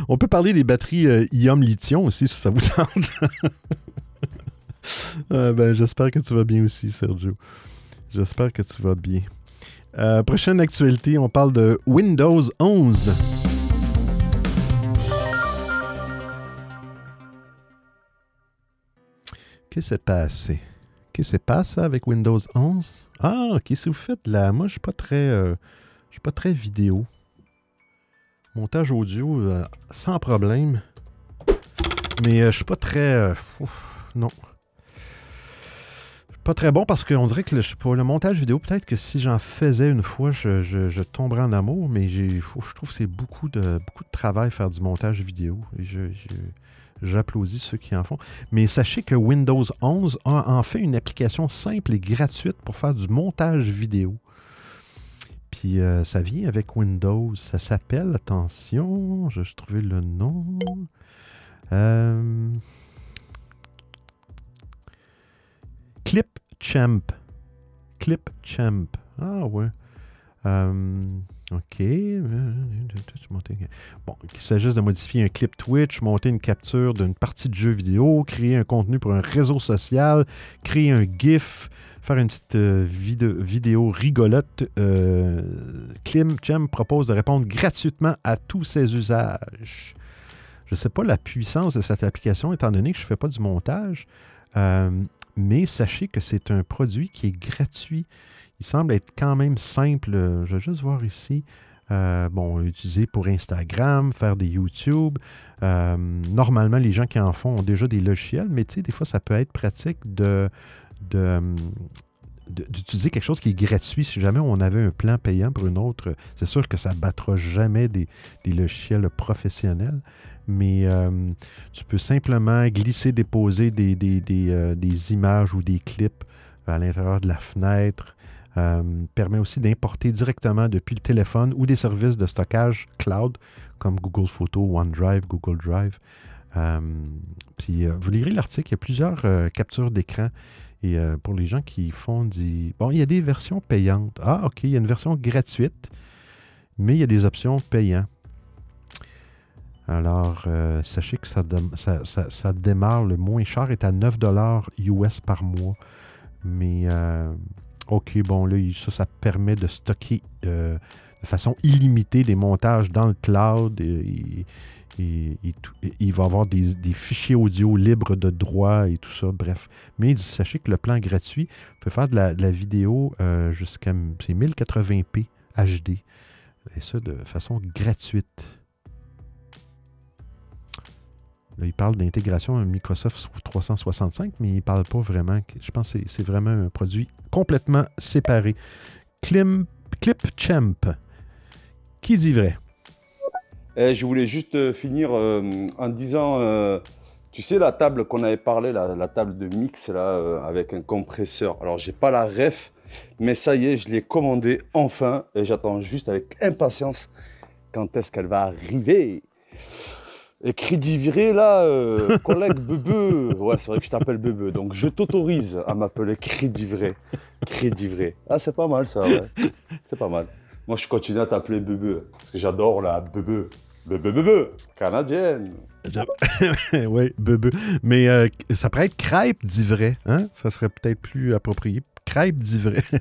On peut parler des batteries euh, ion-lithium aussi, si ça vous tente. Ah, ben, J'espère que tu vas bien aussi, Sergio. J'espère que tu vas bien. Euh, prochaine actualité, on parle de Windows 11. Qu'est-ce qui s'est passé? Qu'est-ce qui s'est passé avec Windows 11? Ah, qu'est-ce que vous faites là? Moi, je suis pas très, euh, je suis pas très vidéo. Montage audio, euh, sans problème. Mais euh, je suis pas très. Euh, non. Pas très bon parce qu'on dirait que le, pour le montage vidéo, peut-être que si j'en faisais une fois, je, tomberais en amour, mais je trouve que c'est beaucoup de, beaucoup de travail faire du montage vidéo. Et j'applaudis ceux qui en font. Mais sachez que Windows 11 a en fait une application simple et gratuite pour faire du montage vidéo. Puis euh, ça vient avec Windows. Ça s'appelle, attention, je vais trouver le nom. Euh, ClipChamp. ClipChamp. Ah ouais. Euh, OK. Bon, qu'il s'agisse de modifier un clip Twitch, monter une capture d'une partie de jeu vidéo, créer un contenu pour un réseau social, créer un GIF, faire une petite euh, vidéo, rigolote. Euh, Chem propose de répondre gratuitement à tous ses usages. Je ne sais pas la puissance de cette application, étant donné que je ne fais pas du montage. Euh, mais sachez que c'est un produit qui est gratuit. Il semble être quand même simple. Je vais juste voir ici. Euh, bon, utilisé pour Instagram, faire des YouTube. Euh, normalement, les gens qui en font ont déjà des logiciels, mais tu sais, des fois, ça peut être pratique de, d'utiliser quelque chose qui est gratuit. Si jamais on avait un plan payant pour une autre, c'est sûr que ça battra jamais des, logiciels professionnels. Mais euh, tu peux simplement glisser, déposer des, des, images ou des clips à l'intérieur de la fenêtre. Euh, permet aussi d'importer directement depuis le téléphone ou des services de stockage cloud comme Google Photos, OneDrive, Google Drive. Euh, puis euh, vous lirez l'article, il y a plusieurs captures d'écran. Et pour les gens qui font du... Bon, il y a des versions payantes. Ah, OK, il y a une version gratuite, mais il y a des options payantes. Alors, sachez que ça, ça, ça, démarre, le moins cher est à 9 US par mois. Mais OK, bon, là, ça, ça permet de stocker euh, de façon illimitée des montages dans le cloud. Et, il va avoir des, fichiers audio libres de droit et tout ça. Bref. Mais sachez que le plan gratuit peut faire de la, vidéo euh, jusqu'à 1080p HD. Et ça de façon gratuite. Là, il parle d'intégration à Microsoft 365, mais il ne parle pas vraiment. Je pense que c'est vraiment un produit complètement séparé. Clim, ClipChamp. Qui dit vrai? Eh, je voulais juste euh, finir euh, en disant, euh, tu sais, la table qu'on avait parlé, la, table de mix là, avec un compresseur. Alors, j'ai pas la ref, mais ça y est, je l'ai commandée enfin et j'attends juste avec impatience quand est-ce qu'elle va arriver. Et Crédit là, euh, collègue Bebe. Ouais, c'est vrai que je t'appelle Bebe. Donc je t'autorise à m'appeler Crédit Vrai. Ah, c'est pas mal ça, ouais. C'est pas mal. Moi, je continue à t'appeler Bebe. Parce que j'adore la Bebe. Bebe, Bebe. Canadienne. oui, Bebe. Mais euh, ça pourrait être crêpe d'ivray. Hein? Ça serait peut-être plus approprié. Crêpe d'ivray.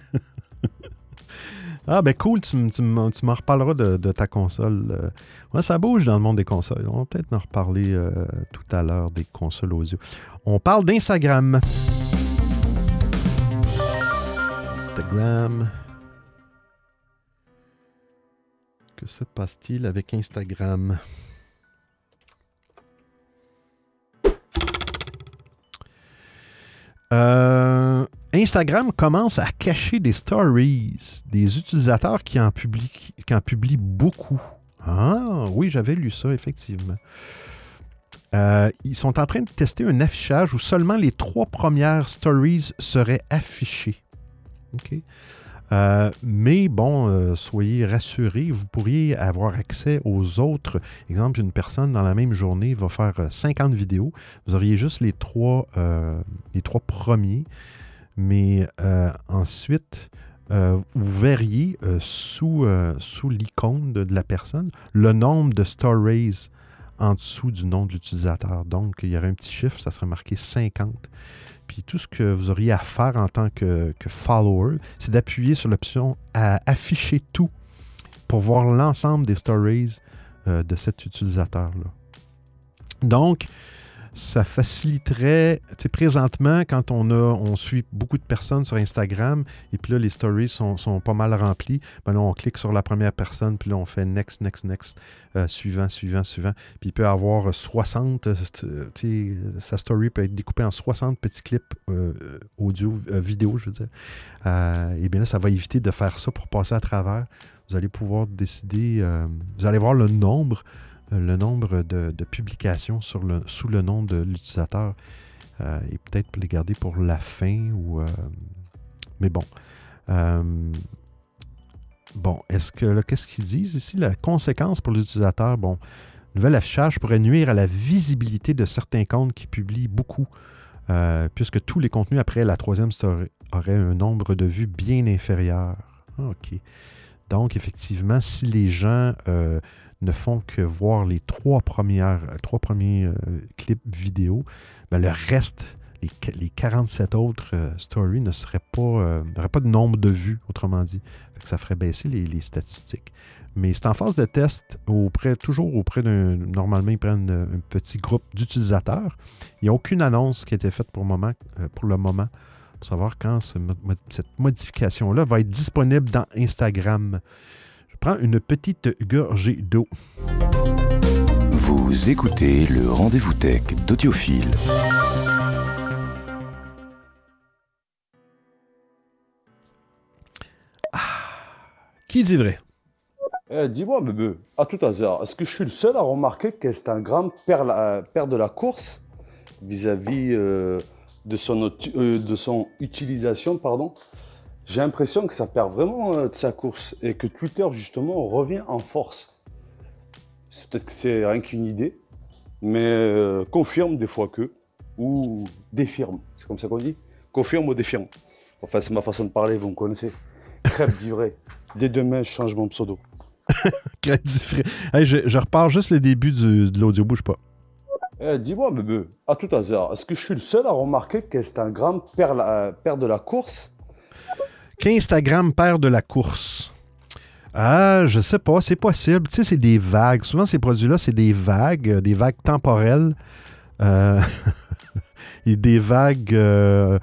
Ah, ben cool, tu, m'en reparleras de, ta console. Euh. ça bouge dans le monde des consoles. On va peut-être en reparler euh, tout à l'heure des consoles audio. On parle d'Instagram. Instagram. Que se passe-t-il avec Instagram? Euh, Instagram commence à cacher des stories des utilisateurs qui en publient, beaucoup. Ah oui, j'avais lu ça, effectivement. Euh, ils sont en train de tester un affichage où seulement les trois premières stories seraient affichées. Euh, mais bon, euh, soyez rassurés, vous pourriez avoir accès aux autres. Exemple, une personne dans la même journée va faire 50 vidéos. Vous auriez juste les trois premiers. Mais euh, ensuite, euh, vous verriez euh, sous, sous l'icône de, la personne le nombre de stories en dessous du nom de l'utilisateur. Donc, il y aurait un petit chiffre, ça serait marqué 50. Puis tout ce que vous auriez à faire en tant que, que follower, c'est d'appuyer sur l'option afficher tout pour voir l'ensemble des stories de cet utilisateur-là. Donc, ça faciliterait, tu sais, présentement, quand on a, on suit beaucoup de personnes sur Instagram, et puis là, les stories sont, pas mal remplies, ben là, on clique sur la première personne, puis là, on fait next, next, next, euh, suivant, suivant, suivant. Puis il peut avoir 60, euh, tu sais, sa story peut être découpée en 60 petits clips euh, audio, vidéo, je veux dire. et bien là, ça va éviter de faire ça pour passer à travers. Vous allez pouvoir décider, vous allez voir le nombre le nombre de, publications sous le nom de l'utilisateur euh, et peut-être les garder pour la fin. Ou, euh, mais bon. Euh, bon, est-ce que qu'est-ce qu'ils disent ici? La conséquence pour l'utilisateur, bon, nouvel affichage pourrait nuire à la visibilité de certains comptes qui publient beaucoup, puisque tous les contenus après la troisième story auraient un nombre de vues bien inférieur. Ah, OK. Donc, effectivement, si les gens ne font que voir les trois, trois premiers euh, clips vidéo, ben, le reste, les, 47 autres euh, stories ne seraient pas, euh, n'auraient pas de nombre de vues, autrement dit. ça ferait baisser les, statistiques. Mais c'est en phase de test, toujours auprès d'un. Normalement, ils prennent un petit groupe d'utilisateurs. Il n'y a aucune annonce qui a été faite pour, le moment, pour le moment pour savoir quand cette modification-là va être disponible dans Instagram. Prends une petite gorgée d'eau. Vous écoutez le rendez-vous tech d'Audiophile. Ah, qui dit vrai? Eh, Dis-moi, bébé, à tout hasard, est-ce que je suis le seul à remarquer qu'Instagram un grand père, père de la course vis-à-vis euh, de, son, euh, de son utilisation pardon? J'ai l'impression que ça perd vraiment euh, de sa course et que Twitter, justement, revient en force. C'est peut-être que c'est rien qu'une idée, mais euh, confirme des fois que, ou défirme, c'est comme ça qu'on dit Confirme ou défirme. Enfin, c'est ma façon de parler, vous me connaissez. Crêpe d'ivré. Dès demain, je change mon pseudo. Crêpe d'ivré. je, repars juste le début de l'audio, bouge pas. Eh, dis-moi, bébé, à tout hasard, est-ce que je suis le seul à remarquer qu'Instagram perd, la, perd de la course? Qu'Instagram perd de la course ah, je sais pas, c'est possible. Tu sais, c'est des vagues. Souvent, ces produits-là, c'est des vagues, euh, des vagues temporelles. Euh, et des vagues. Euh,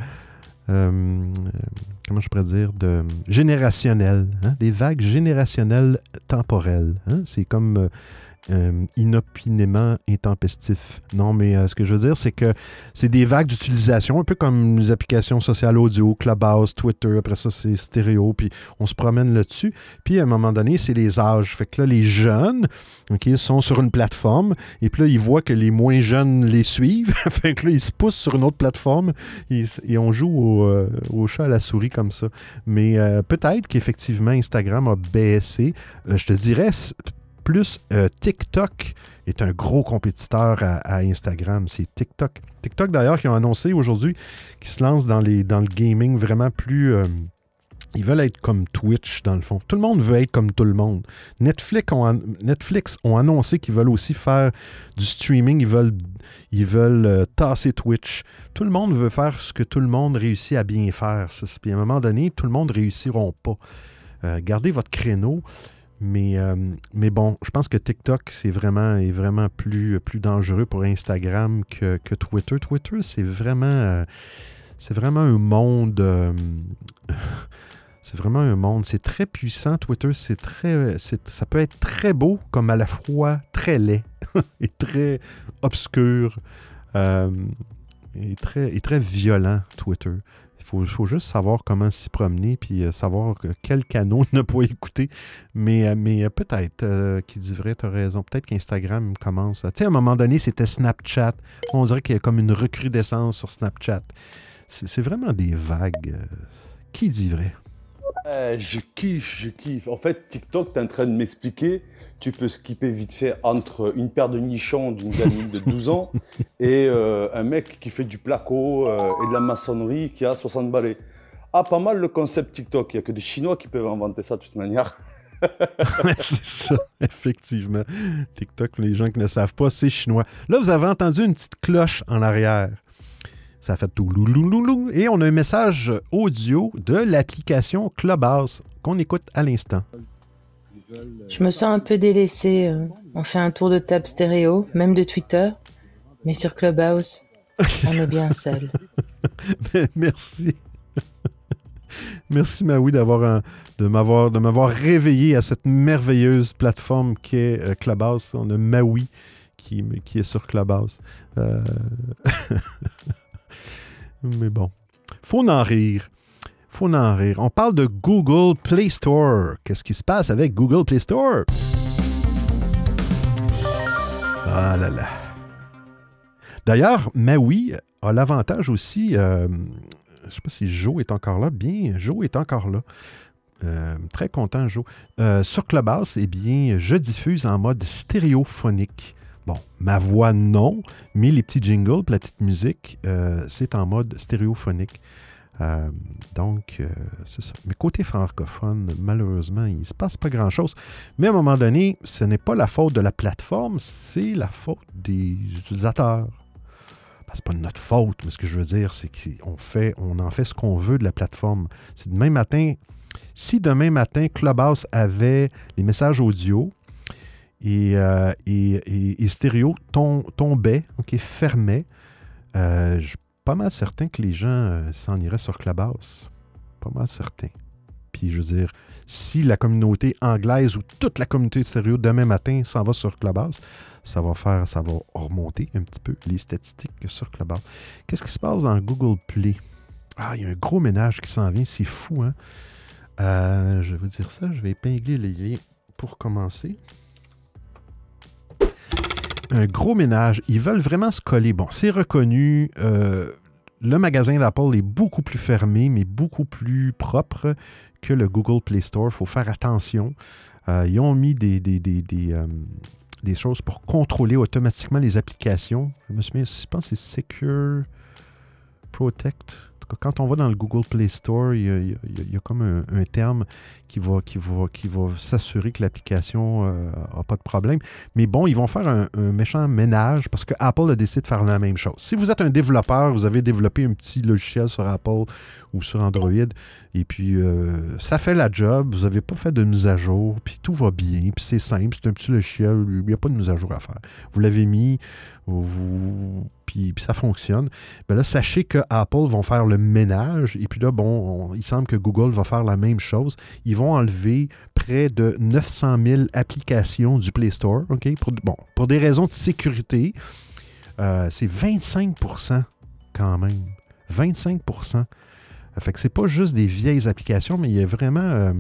comment je pourrais dire de générationnelles, hein? des vagues générationnelles temporelles. Hein? C'est comme euh, inopinément intempestif. Non, mais euh, ce que je veux dire, c'est que c'est des vagues d'utilisation, un peu comme les applications sociales audio, Clubhouse, Twitter, après ça, c'est stéréo, puis on se promène là-dessus. Puis à un moment donné, c'est les âges. Fait que là, les jeunes, OK, sont sur une plateforme, et puis là, ils voient que les moins jeunes les suivent. fait que là, ils se poussent sur une autre plateforme, et, on joue au, euh, au, chat à la souris comme ça. Mais peut-être qu'effectivement, Instagram a baissé. je te dirais, plus, euh, TikTok est un gros compétiteur à, Instagram. C'est TikTok. TikTok, d'ailleurs, qui ont annoncé aujourd'hui qu'ils se lancent dans, les, dans le gaming vraiment plus. Euh, ils veulent être comme Twitch, dans le fond. Tout le monde veut être comme tout le monde. Netflix ont, Netflix ont annoncé qu'ils veulent aussi faire du streaming. Ils veulent, ils veulent euh, tasser Twitch. Tout le monde veut faire ce que tout le monde réussit à bien faire. Puis à un moment donné, tout le monde ne réussiront pas. gardez votre créneau. Mais, euh, mais bon, je pense que TikTok, c'est vraiment, est vraiment plus, plus dangereux pour Instagram que, Twitter. Twitter, c'est vraiment, euh, vraiment un monde. Euh, c'est vraiment un monde. C'est très puissant. Twitter, c'est très, ça peut être très beau comme à la fois très laid et très obscur. et, très, et très violent, Twitter faut, faut juste savoir comment s'y promener puis euh, savoir quel canot ne pas écouter. Mais, euh, euh, peut-être, qui dit vrai, tu as raison. Peut-être qu'Instagram commence. Tu sais, à un moment donné, c'était Snapchat. On dirait qu'il y a comme une recrudescence sur Snapchat. C'est vraiment des vagues. qui dit vrai? Je kiffe, je kiffe. En fait, TikTok, tu es en train de m'expliquer, tu peux skipper vite fait entre une paire de nichons d'une gamine de 12 ans et euh, un mec qui fait du placo euh, et de la maçonnerie qui a 60 balais. Ah, pas mal le concept TikTok. Il n'y a que des Chinois qui peuvent inventer ça de toute manière. c'est ça, effectivement. TikTok, les gens qui ne savent pas, c'est chinois. Là, vous avez entendu une petite cloche en arrière. Ça fait tout loulouloulou. Et on a un message audio de l'application Clubhouse qu'on écoute à l'instant. Je me sens un peu délaissé. Euh. On fait un tour de table stéréo, même de Twitter. Mais sur Clubhouse, on est bien seul. Merci. Merci Maui d'avoir de m'avoir de m'avoir réveillé à cette merveilleuse plateforme qui est euh, Clubhouse. On a Maui qui, qui est sur Clubhouse. Euh... Mais bon, faut en rire. Faut en rire. On parle de Google Play Store. Qu'est-ce qui se passe avec Google Play Store? Ah là là. D'ailleurs, Maui a l'avantage aussi, euh, je ne sais pas si Joe est encore là. Bien, Joe est encore là. Euh, très content, Joe. Euh, sur Clubhouse, eh bien, je diffuse en mode stéréophonique. Bon, ma voix, non, mais les petits jingles, la petite musique, euh, c'est en mode stéréophonique. Euh, donc, euh, c'est ça. Mais côté francophone, malheureusement, il ne se passe pas grand-chose. Mais à un moment donné, ce n'est pas la faute de la plateforme, c'est la faute des utilisateurs. c'est pas notre faute, mais ce que je veux dire, c'est qu'on fait, on en fait ce qu'on veut de la plateforme. Si demain matin, si demain matin, Clubhouse avait les messages audio et, euh, et, stéréo tombait, OK, fermait, euh, je suis pas mal certain que les gens euh, s'en iraient sur Clubhouse. Pas mal certain. Puis je veux dire, si la communauté anglaise ou toute la communauté stéréo demain matin s'en va sur Clubhouse, ça va faire, ça va remonter un petit peu les statistiques sur Clubhouse. Qu'est-ce qui se passe dans Google Play? Ah, il y a un gros ménage qui s'en vient, c'est fou, hein? Euh, je vais vous dire ça, je vais épingler les liens pour commencer. Un gros ménage, ils veulent vraiment se coller. Bon, c'est reconnu. Euh, le magasin d'Apple est beaucoup plus fermé, mais beaucoup plus propre que le Google Play Store. Il faut faire attention. Euh, ils ont mis des, des, des choses pour contrôler automatiquement les applications. Je me souviens, je pense que c'est Secure Protect quand on va dans le Google Play Store, il y a, comme un, terme qui va, s'assurer que l'application n'a euh, pas de problème. Mais bon, ils vont faire un, méchant ménage parce que Apple a décidé de faire la même chose. Si vous êtes un développeur, vous avez développé un petit logiciel sur Apple ou sur Android, et puis euh, ça fait la job, vous n'avez pas fait de mise à jour, puis tout va bien, puis c'est simple, c'est un petit logiciel, il n'y a pas de mise à jour à faire. Vous l'avez mis, vous, puis, ça fonctionne. Ben là, sachez que Apple vont faire le ménage. Et puis là, bon, il semble que Google va faire la même chose. Ils vont enlever près de 900 000 applications du Play Store. OK? Pour, bon, pour des raisons de sécurité, euh, c'est 25% quand même. 25 Fait que c'est pas juste des vieilles applications, mais il y a vraiment euh,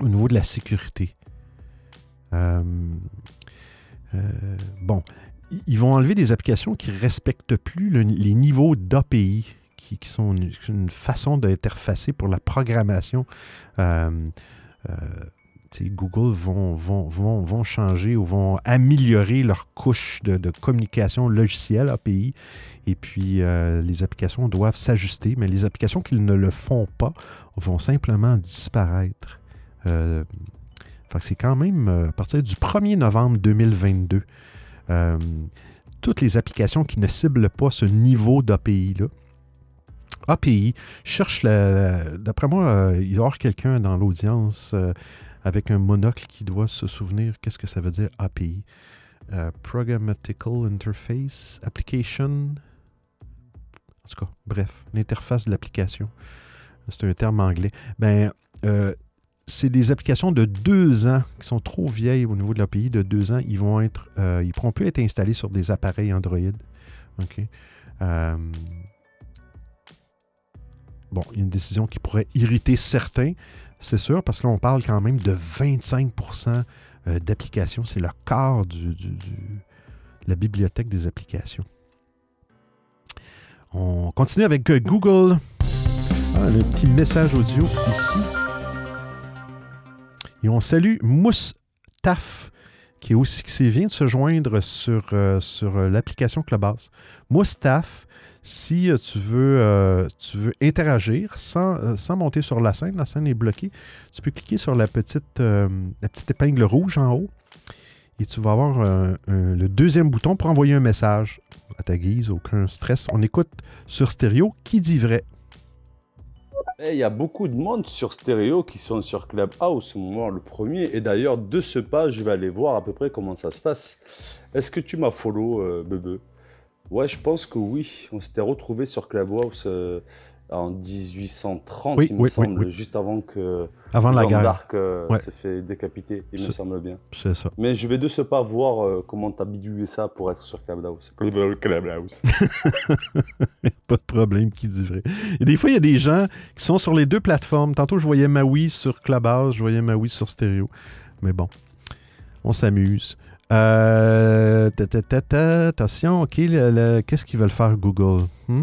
au niveau de la sécurité. Euh, bon, ils vont enlever des applications qui ne respectent plus les niveaux d'API, qui, sont une, façon d'interfacer pour la programmation. Euh, euh, Google vont, changer ou vont améliorer leur couche de, communication logicielle API. Et puis, euh, les applications doivent s'ajuster, mais les applications qui ne le font pas vont simplement disparaître. c'est quand même à partir du 1er novembre 2022. Euh, toutes les applications qui ne ciblent pas ce niveau d'API-là. API, cherche D'après moi, euh, il y avoir quelqu'un dans l'audience euh, avec un monocle qui doit se souvenir qu'est-ce que ça veut dire API. Programmatical Interface Application. En tout cas, bref, l'interface de l'application. C'est un terme anglais. Ben, c'est des applications de deux ans qui sont trop vieilles au niveau de l'API. De deux ans, ils vont être, euh, ils pourront plus être installés sur des appareils Android. OK? Euh, bon, une décision qui pourrait irriter certains, c'est sûr, parce qu'on parle quand même de 25% euh, d'applications. C'est le quart de la bibliothèque des applications. On continue avec Google. Ah, le petit message audio ici. Et on salue Moustaf, qui, qui vient de se joindre sur, euh, sur euh, l'application Clubhouse. Moustaf, si euh, tu, veux, tu veux interagir sans, sans, monter sur la scène, la scène est bloquée, tu peux cliquer sur la petite, la petite épingle rouge en haut et tu vas avoir le deuxième bouton pour envoyer un message à ta guise, aucun stress. On écoute sur stéréo qui dit vrai? Eh, il y a beaucoup de monde sur stéréo qui sont sur Clubhouse, moi le premier. Et d'ailleurs, de ce pas, je vais aller voir à peu près comment ça se passe. Est-ce que tu m'as follow, euh, Bebe? Ouais, je pense que oui. On s'était retrouvé sur Clubhouse euh, en 1830, il me semble, juste avant que avant la guerre. d'Arc euh, s'est fait décapiter, il me semble bien. C'est ça. Mais je vais de ce pas voir euh, comment t'as bidouillé ça pour être sur Clubhouse. Clubhouse. pas de problème, qui dit vrai. Et des fois, il y a des gens qui sont sur les deux plateformes. Tantôt, je voyais Maui sur Clubhouse, je voyais Maui sur Stereo. Mais bon, on s'amuse. Euh, attention, OK, qu'est-ce qu'ils veulent faire Google? Hmm?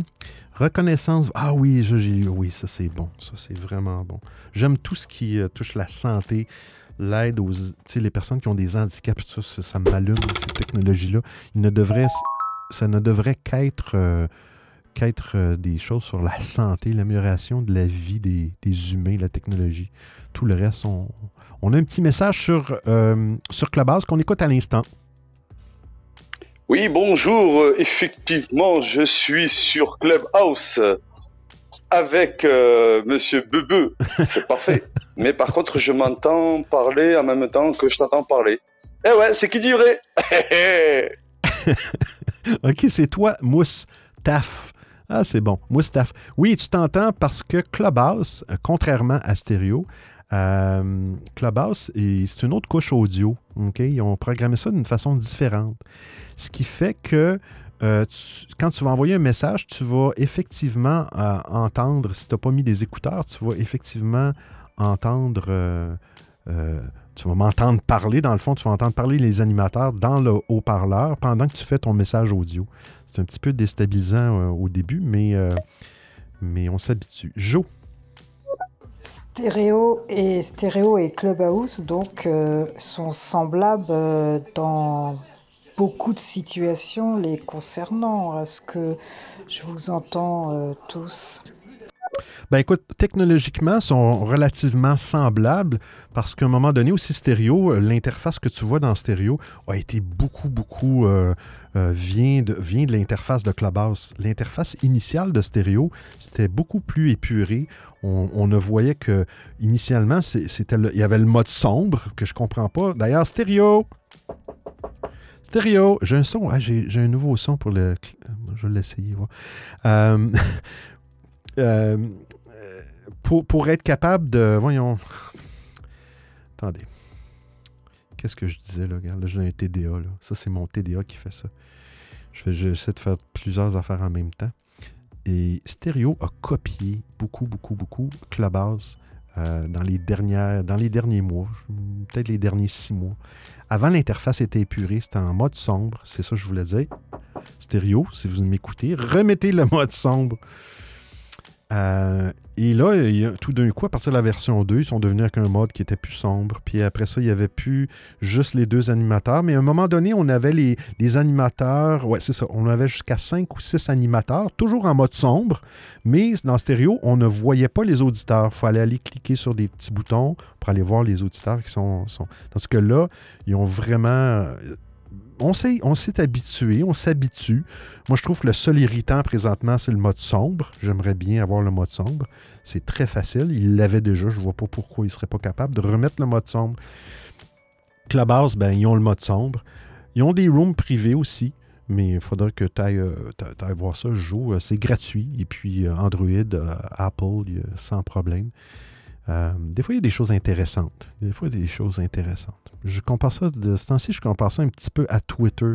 Reconnaissance. Ah oui, oui, ça c'est bon. Ça c'est vraiment bon. J'aime tout ce qui euh, touche la santé, l'aide aux les personnes qui ont des handicaps. Ça, ça, m'allume, ces technologies-là. Il ne devrait, ça ne devrait qu'être, euh, qu'être euh, des choses sur la santé, l'amélioration de la vie des, humains, la technologie. Tout le reste, on, on a un petit message sur, sur Clubhouse qu'on écoute à l'instant. Oui, bonjour. Euh, effectivement, je suis sur Clubhouse avec euh, Monsieur Bebe. C'est parfait. Mais par contre, je m'entends parler en même temps que je t'entends parler. Eh ouais, c'est qui vrai Ok, c'est toi, Mousse Taf. Ah, c'est bon. Moustaph. Oui, tu t'entends parce que Clubhouse, euh, contrairement à Stereo, euh, Clubhouse, c'est une autre couche audio. Ils ont programmé ça d'une façon différente. Ce qui fait que euh, quand tu vas envoyer un message, tu vas effectivement entendre, si tu n'as pas mis des écouteurs, tu vas effectivement entendre, tu vas m'entendre parler, dans le fond, tu vas entendre parler les animateurs dans le haut-parleur pendant que tu fais ton message audio. C'est un petit peu déstabilisant euh, au début, mais, euh, mais on s'habitue. Jo? Stéréo et, Stéréo et Clubhouse donc, euh, sont semblables dans beaucoup de situations les concernant. Est-ce que je vous entends tous? Ben écoute, technologiquement, sont relativement semblables parce qu'à un moment donné, aussi stéréo, l'interface que tu vois dans stéréo a été beaucoup, beaucoup euh, vient de, vient de l'interface de Clubhouse. L'interface initiale de stéréo, c'était beaucoup plus épuré. On, ne voyait que initialement, il y avait le mode sombre que je comprends pas. D'ailleurs, stéréo. Stéréo, j'ai un son, ah, j'ai, un nouveau son pour le. Je vais l'essayer. Euh, euh, pour, être capable de. Voyons. Attendez. Qu'est-ce que je disais là? Regarde, là, j'ai un TDA. Là. Ça, c'est mon TDA qui fait ça. J'essaie de faire plusieurs affaires en même temps. Et Stereo a copié beaucoup, beaucoup, beaucoup Clubhouse euh, dans, les dernières, dans les derniers mois, peut-être les derniers six mois. Avant, l'interface était épurée, c'était en mode sombre, c'est ça que je voulais dire. Stéréo, si vous m'écoutez, remettez le mode sombre. Euh, et là, tout d'un coup, à partir de la version 2, ils sont devenus avec un mode qui était plus sombre. Puis après ça, il n'y avait plus juste les deux animateurs. Mais à un moment donné, on avait les, animateurs. Ouais, c'est ça. On avait jusqu'à 5 ou 6 animateurs, toujours en mode sombre. Mais dans stéréo, on ne voyait pas les auditeurs. Il fallait aller cliquer sur des petits boutons pour aller voir les auditeurs qui sont. sont... Parce que là, ils ont vraiment on s'est, on habitué, on s'habitue. Moi, je trouve que le seul irritant présentement, c'est le mode sombre. J'aimerais bien avoir le mode sombre. C'est très facile. Il l'avait déjà. Je ne vois pas pourquoi il ne serait pas capable de remettre le mode sombre. Clubhouse, ben, ils ont le mode sombre. Ils ont des rooms privés aussi. Mais il faudrait que tu ailles, euh, voir ça. Je joue. Euh, c'est gratuit. Et puis euh, Android, Apple, sans problème. Des fois, il y a des choses intéressantes. Des fois, des choses intéressantes. Je compare ça, je compare ça un petit peu à Twitter.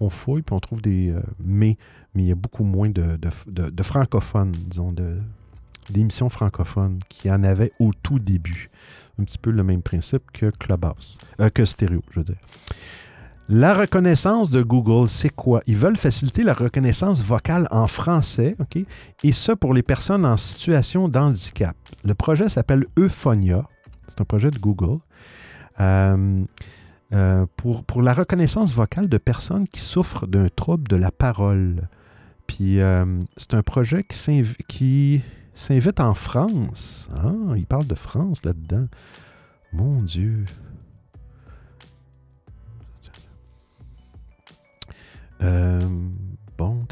on fouille, puis on trouve des... mais, mais il y a beaucoup moins de, de francophones, disons, d'émissions francophones qui en avaient au tout début. Un petit peu le même principe que Clubhouse, euh, que Stereo, je veux dire. La reconnaissance de Google, c'est quoi? Ils veulent faciliter la reconnaissance vocale en français, OK? Et ça pour les personnes en situation d'handicap. Le projet s'appelle Euphonia. C'est un projet de Google. Euh, euh, pour, la reconnaissance vocale de personnes qui souffrent d'un trouble de la parole. Puis euh, c'est un projet qui s'invite en France. Ah, il parle de France là-dedans. Mon Dieu. Bon,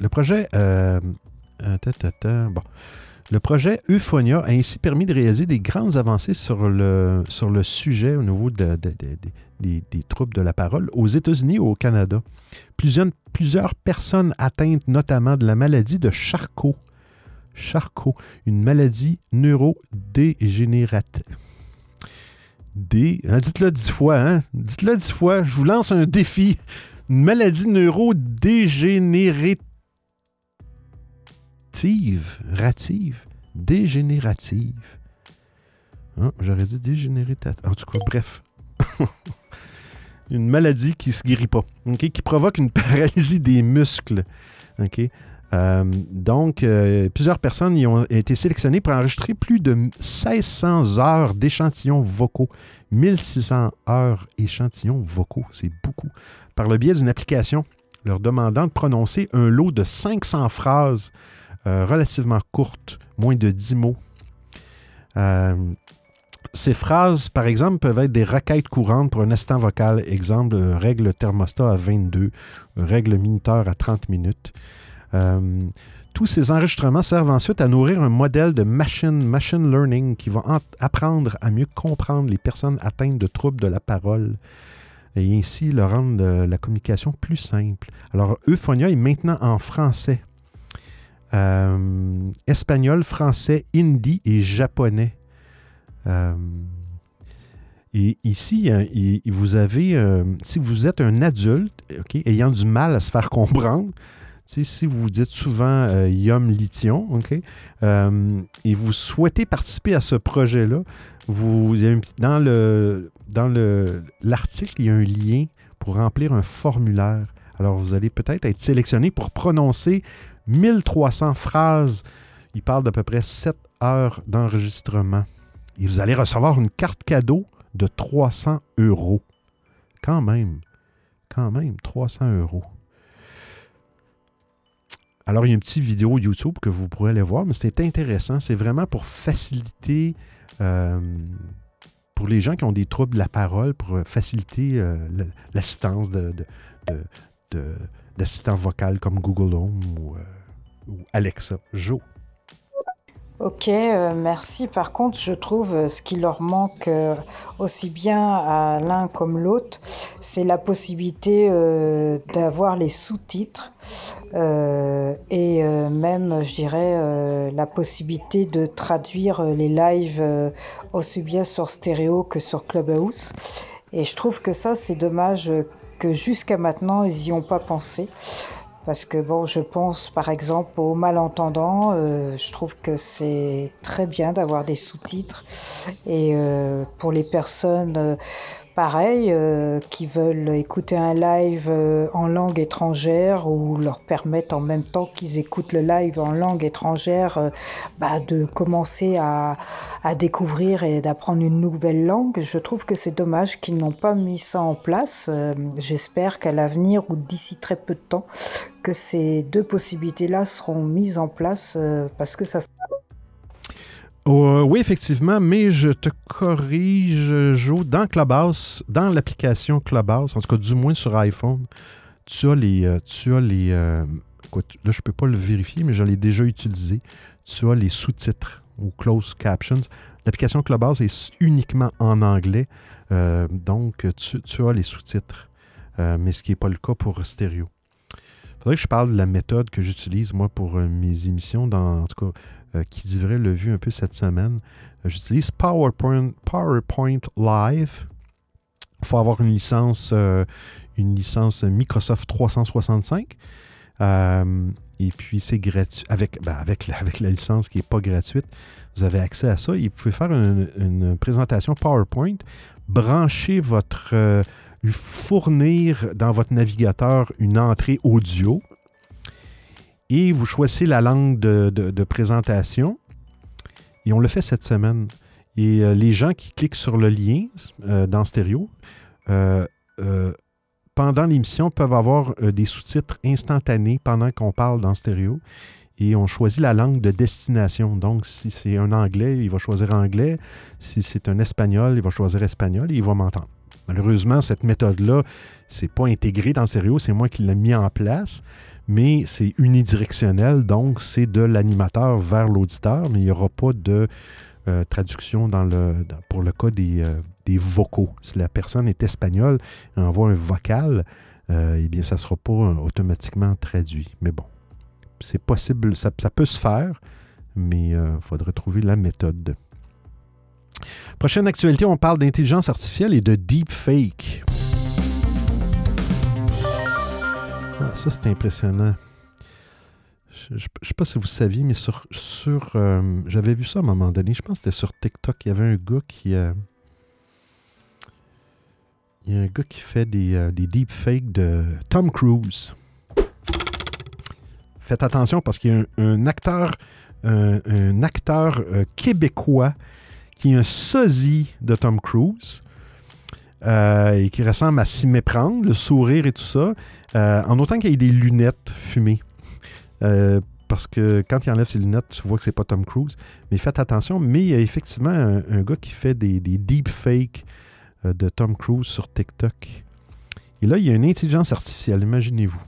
le projet. bon. Le projet Euphonia a ainsi permis de réaliser des grandes avancées sur le, sur le sujet au niveau des, troubles de la parole aux États-Unis et au Canada. Plusieurs, plusieurs personnes atteintes notamment de la maladie de Charcot. Charcot, une maladie neurodégénérative. Hein, dites-le dix fois, hein? Dites-le dix fois. Je vous lance un défi. Une maladie neurodégénérative rative, dégénérative. Ah, j'aurais dit dégénérative. En tout cas, bref. une maladie qui ne se guérit pas, qui provoque une paralysie des muscles. Euh, donc, euh, plusieurs personnes y ont été sélectionnées pour enregistrer plus de 1600 heures d'échantillons vocaux. 1600 heures d'échantillons vocaux, c'est beaucoup. Par le biais d'une application leur demandant de prononcer un lot de 500 phrases euh, relativement courte, moins de 10 mots. Euh, ces phrases, par exemple, peuvent être des requêtes courantes pour un instant vocal. Exemple, règle thermostat à 22, règle minuteur à 30 minutes. Euh, tous ces enregistrements servent ensuite à nourrir un modèle de machine, machine learning qui va apprendre à mieux comprendre les personnes atteintes de troubles de la parole et ainsi le rendre euh, la communication plus simple. Alors, Euphonia est maintenant en français, euh, espagnol, français, hindi et japonais. Euh, et ici, vous avez, si vous êtes un adulte ayant du mal à se faire comprendre, si vous dites souvent euh, Yum Lithium, OK, euh, et vous souhaitez participer à ce projet-là, vous, dans le dans l'article, il y a un lien pour remplir un formulaire. Alors, vous allez peut-être être sélectionné pour prononcer 1300 phrases. Il parle d'à peu près 7 heures d'enregistrement. Et vous allez recevoir une carte cadeau de 300 euros. Quand même, quand même, 300 euros. Alors, il y a une petite vidéo YouTube que vous pourrez aller voir, mais c'est intéressant. C'est vraiment pour faciliter, euh, pour les gens qui ont des troubles de la parole, pour faciliter euh, l'assistance d'assistants vocal comme Google Home euh, ou Alexa. Joe. Ok, euh, merci. Par contre, je trouve euh, ce qui leur manque euh, aussi bien à l'un comme l'autre, c'est la possibilité d'avoir les sous-titres et même, je dirais, la possibilité de traduire les lives aussi bien sur stéréo que sur Clubhouse. Et je trouve que ça, c'est dommage que jusqu'à maintenant, ils n'y ont pas pensé. Parce que bon, je pense par exemple aux malentendants, euh, je trouve que c'est très bien d'avoir des sous-titres. Et euh, pour les personnes euh, pareil, euh, qui veulent écouter un live euh, en langue étrangère ou leur permettre en même temps qu'ils écoutent le live en langue étrangère euh, bah, de commencer à, à découvrir et d'apprendre une nouvelle langue. Je trouve que c'est dommage qu'ils n'ont pas mis ça en place. J'espère qu'à l'avenir ou d'ici très peu de temps, que ces deux possibilités-là seront mises en place parce que ça euh, oui, effectivement, mais je te corrige, Joe. Dans Clubhouse, dans l'application Clubhouse, en tout cas du moins sur iPhone, tu as les. Euh, tu as les euh, là, je ne peux pas le vérifier, mais je l'ai déjà utilisé. Tu as les sous-titres ou closed captions. L'application Clubhouse est uniquement en anglais, donc tu, as les sous-titres, mais ce qui n'est pas le cas pour stéréo. Il faudrait que je parle de la méthode que j'utilise, moi, pour mes émissions. Dans, en tout cas, qui dirait le vu un peu cette semaine. Euh, j'utilise PowerPoint, PowerPoint Live. Il faut avoir une licence, euh, une licence Microsoft 365. et puis, c'est gratuit. Avec, ben, avec, avec, la licence qui n'est pas gratuite, vous avez accès à ça. Et vous pouvez faire une, présentation PowerPoint, brancher votre. fournir dans votre navigateur une entrée audio et vous choisissez la langue de, présentation. Et on le fait cette semaine. Et euh, les gens qui cliquent sur le lien euh, dans stéréo, euh, pendant l'émission, peuvent avoir des sous-titres instantanés pendant qu'on parle dans stéréo. Et on choisit la langue de destination. Donc, si c'est un anglais, il va choisir anglais. Si c'est un espagnol, il va choisir espagnol et il va m'entendre. Malheureusement, cette méthode-là, c'est pas intégré dans stéréo, c'est moi qui l'ai mis en place mais c'est unidirectionnel, donc c'est de l'animateur vers l'auditeur, mais il n'y aura pas de euh, traduction pour le cas des, euh, des, vocaux. Si la personne est espagnole et envoie un vocal, euh, eh bien, ça ne sera pas automatiquement traduit. Mais bon, c'est possible, ça, ça, peut se faire, mais il faudrait trouver la méthode. Prochaine actualité, on parle d'intelligence artificielle et de deepfake. Ah, ça, c'est impressionnant. Je ne sais pas si vous saviez, mais sur. sur euh, J'avais vu ça à un moment donné. Je pense que c'était sur TikTok. Il y avait un gars qui. Euh, il y a un gars qui fait des, euh, des deepfakes de Tom Cruise. Faites attention parce qu'il y a un, acteur, un, acteur québécois qui est un sosie de Tom Cruise. Et qui ressemble à s'y méprendre, le sourire et tout ça. Euh, en autant qu'il y ait des lunettes fumées. Euh, parce que quand il enlève ses lunettes, tu vois que c'est pas Tom Cruise. Mais faites attention, mais il y a effectivement un, gars qui fait des, deepfakes euh, de Tom Cruise sur TikTok. Et là, il y a une intelligence artificielle, imaginez-vous.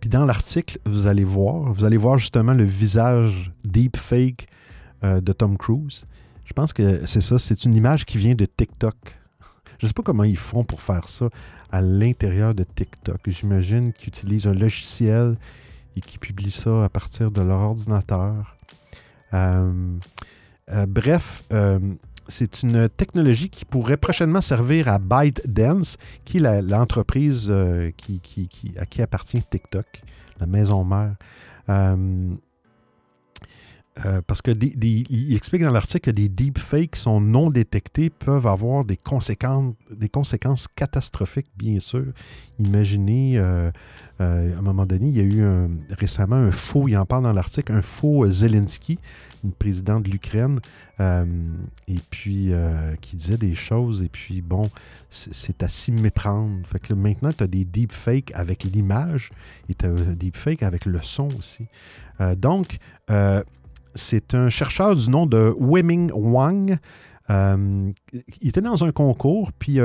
Puis dans l'article, vous allez voir, vous allez voir justement le visage deepfake euh, de Tom Cruise. Je pense que c'est ça, c'est une image qui vient de TikTok. Je ne sais pas comment ils font pour faire ça à l'intérieur de TikTok. J'imagine qu'ils utilisent un logiciel et qu'ils publient ça à partir de leur ordinateur. Euh, euh, bref, c'est une technologie qui pourrait prochainement servir à ByteDance, qui est l'entreprise à qui appartient TikTok, la maison mère. Euh, parce que il explique dans l'article que des deepfakes sont non détectés peuvent avoir des conséquences, des conséquences catastrophiques, bien sûr. Imaginez, euh, euh, à un moment donné, il y a eu récemment un faux, il en parle dans l'article, un faux Zelensky, une présidente de l'Ukraine, et puis qui disait des choses, et puis bon, c'est à s'y méprendre. Fait que maintenant, tu as des deepfakes avec l'image, et tu as un deepfake avec le son aussi. donc, c'est un chercheur du nom de Weming Wang. Euh, il était dans un concours, puis il a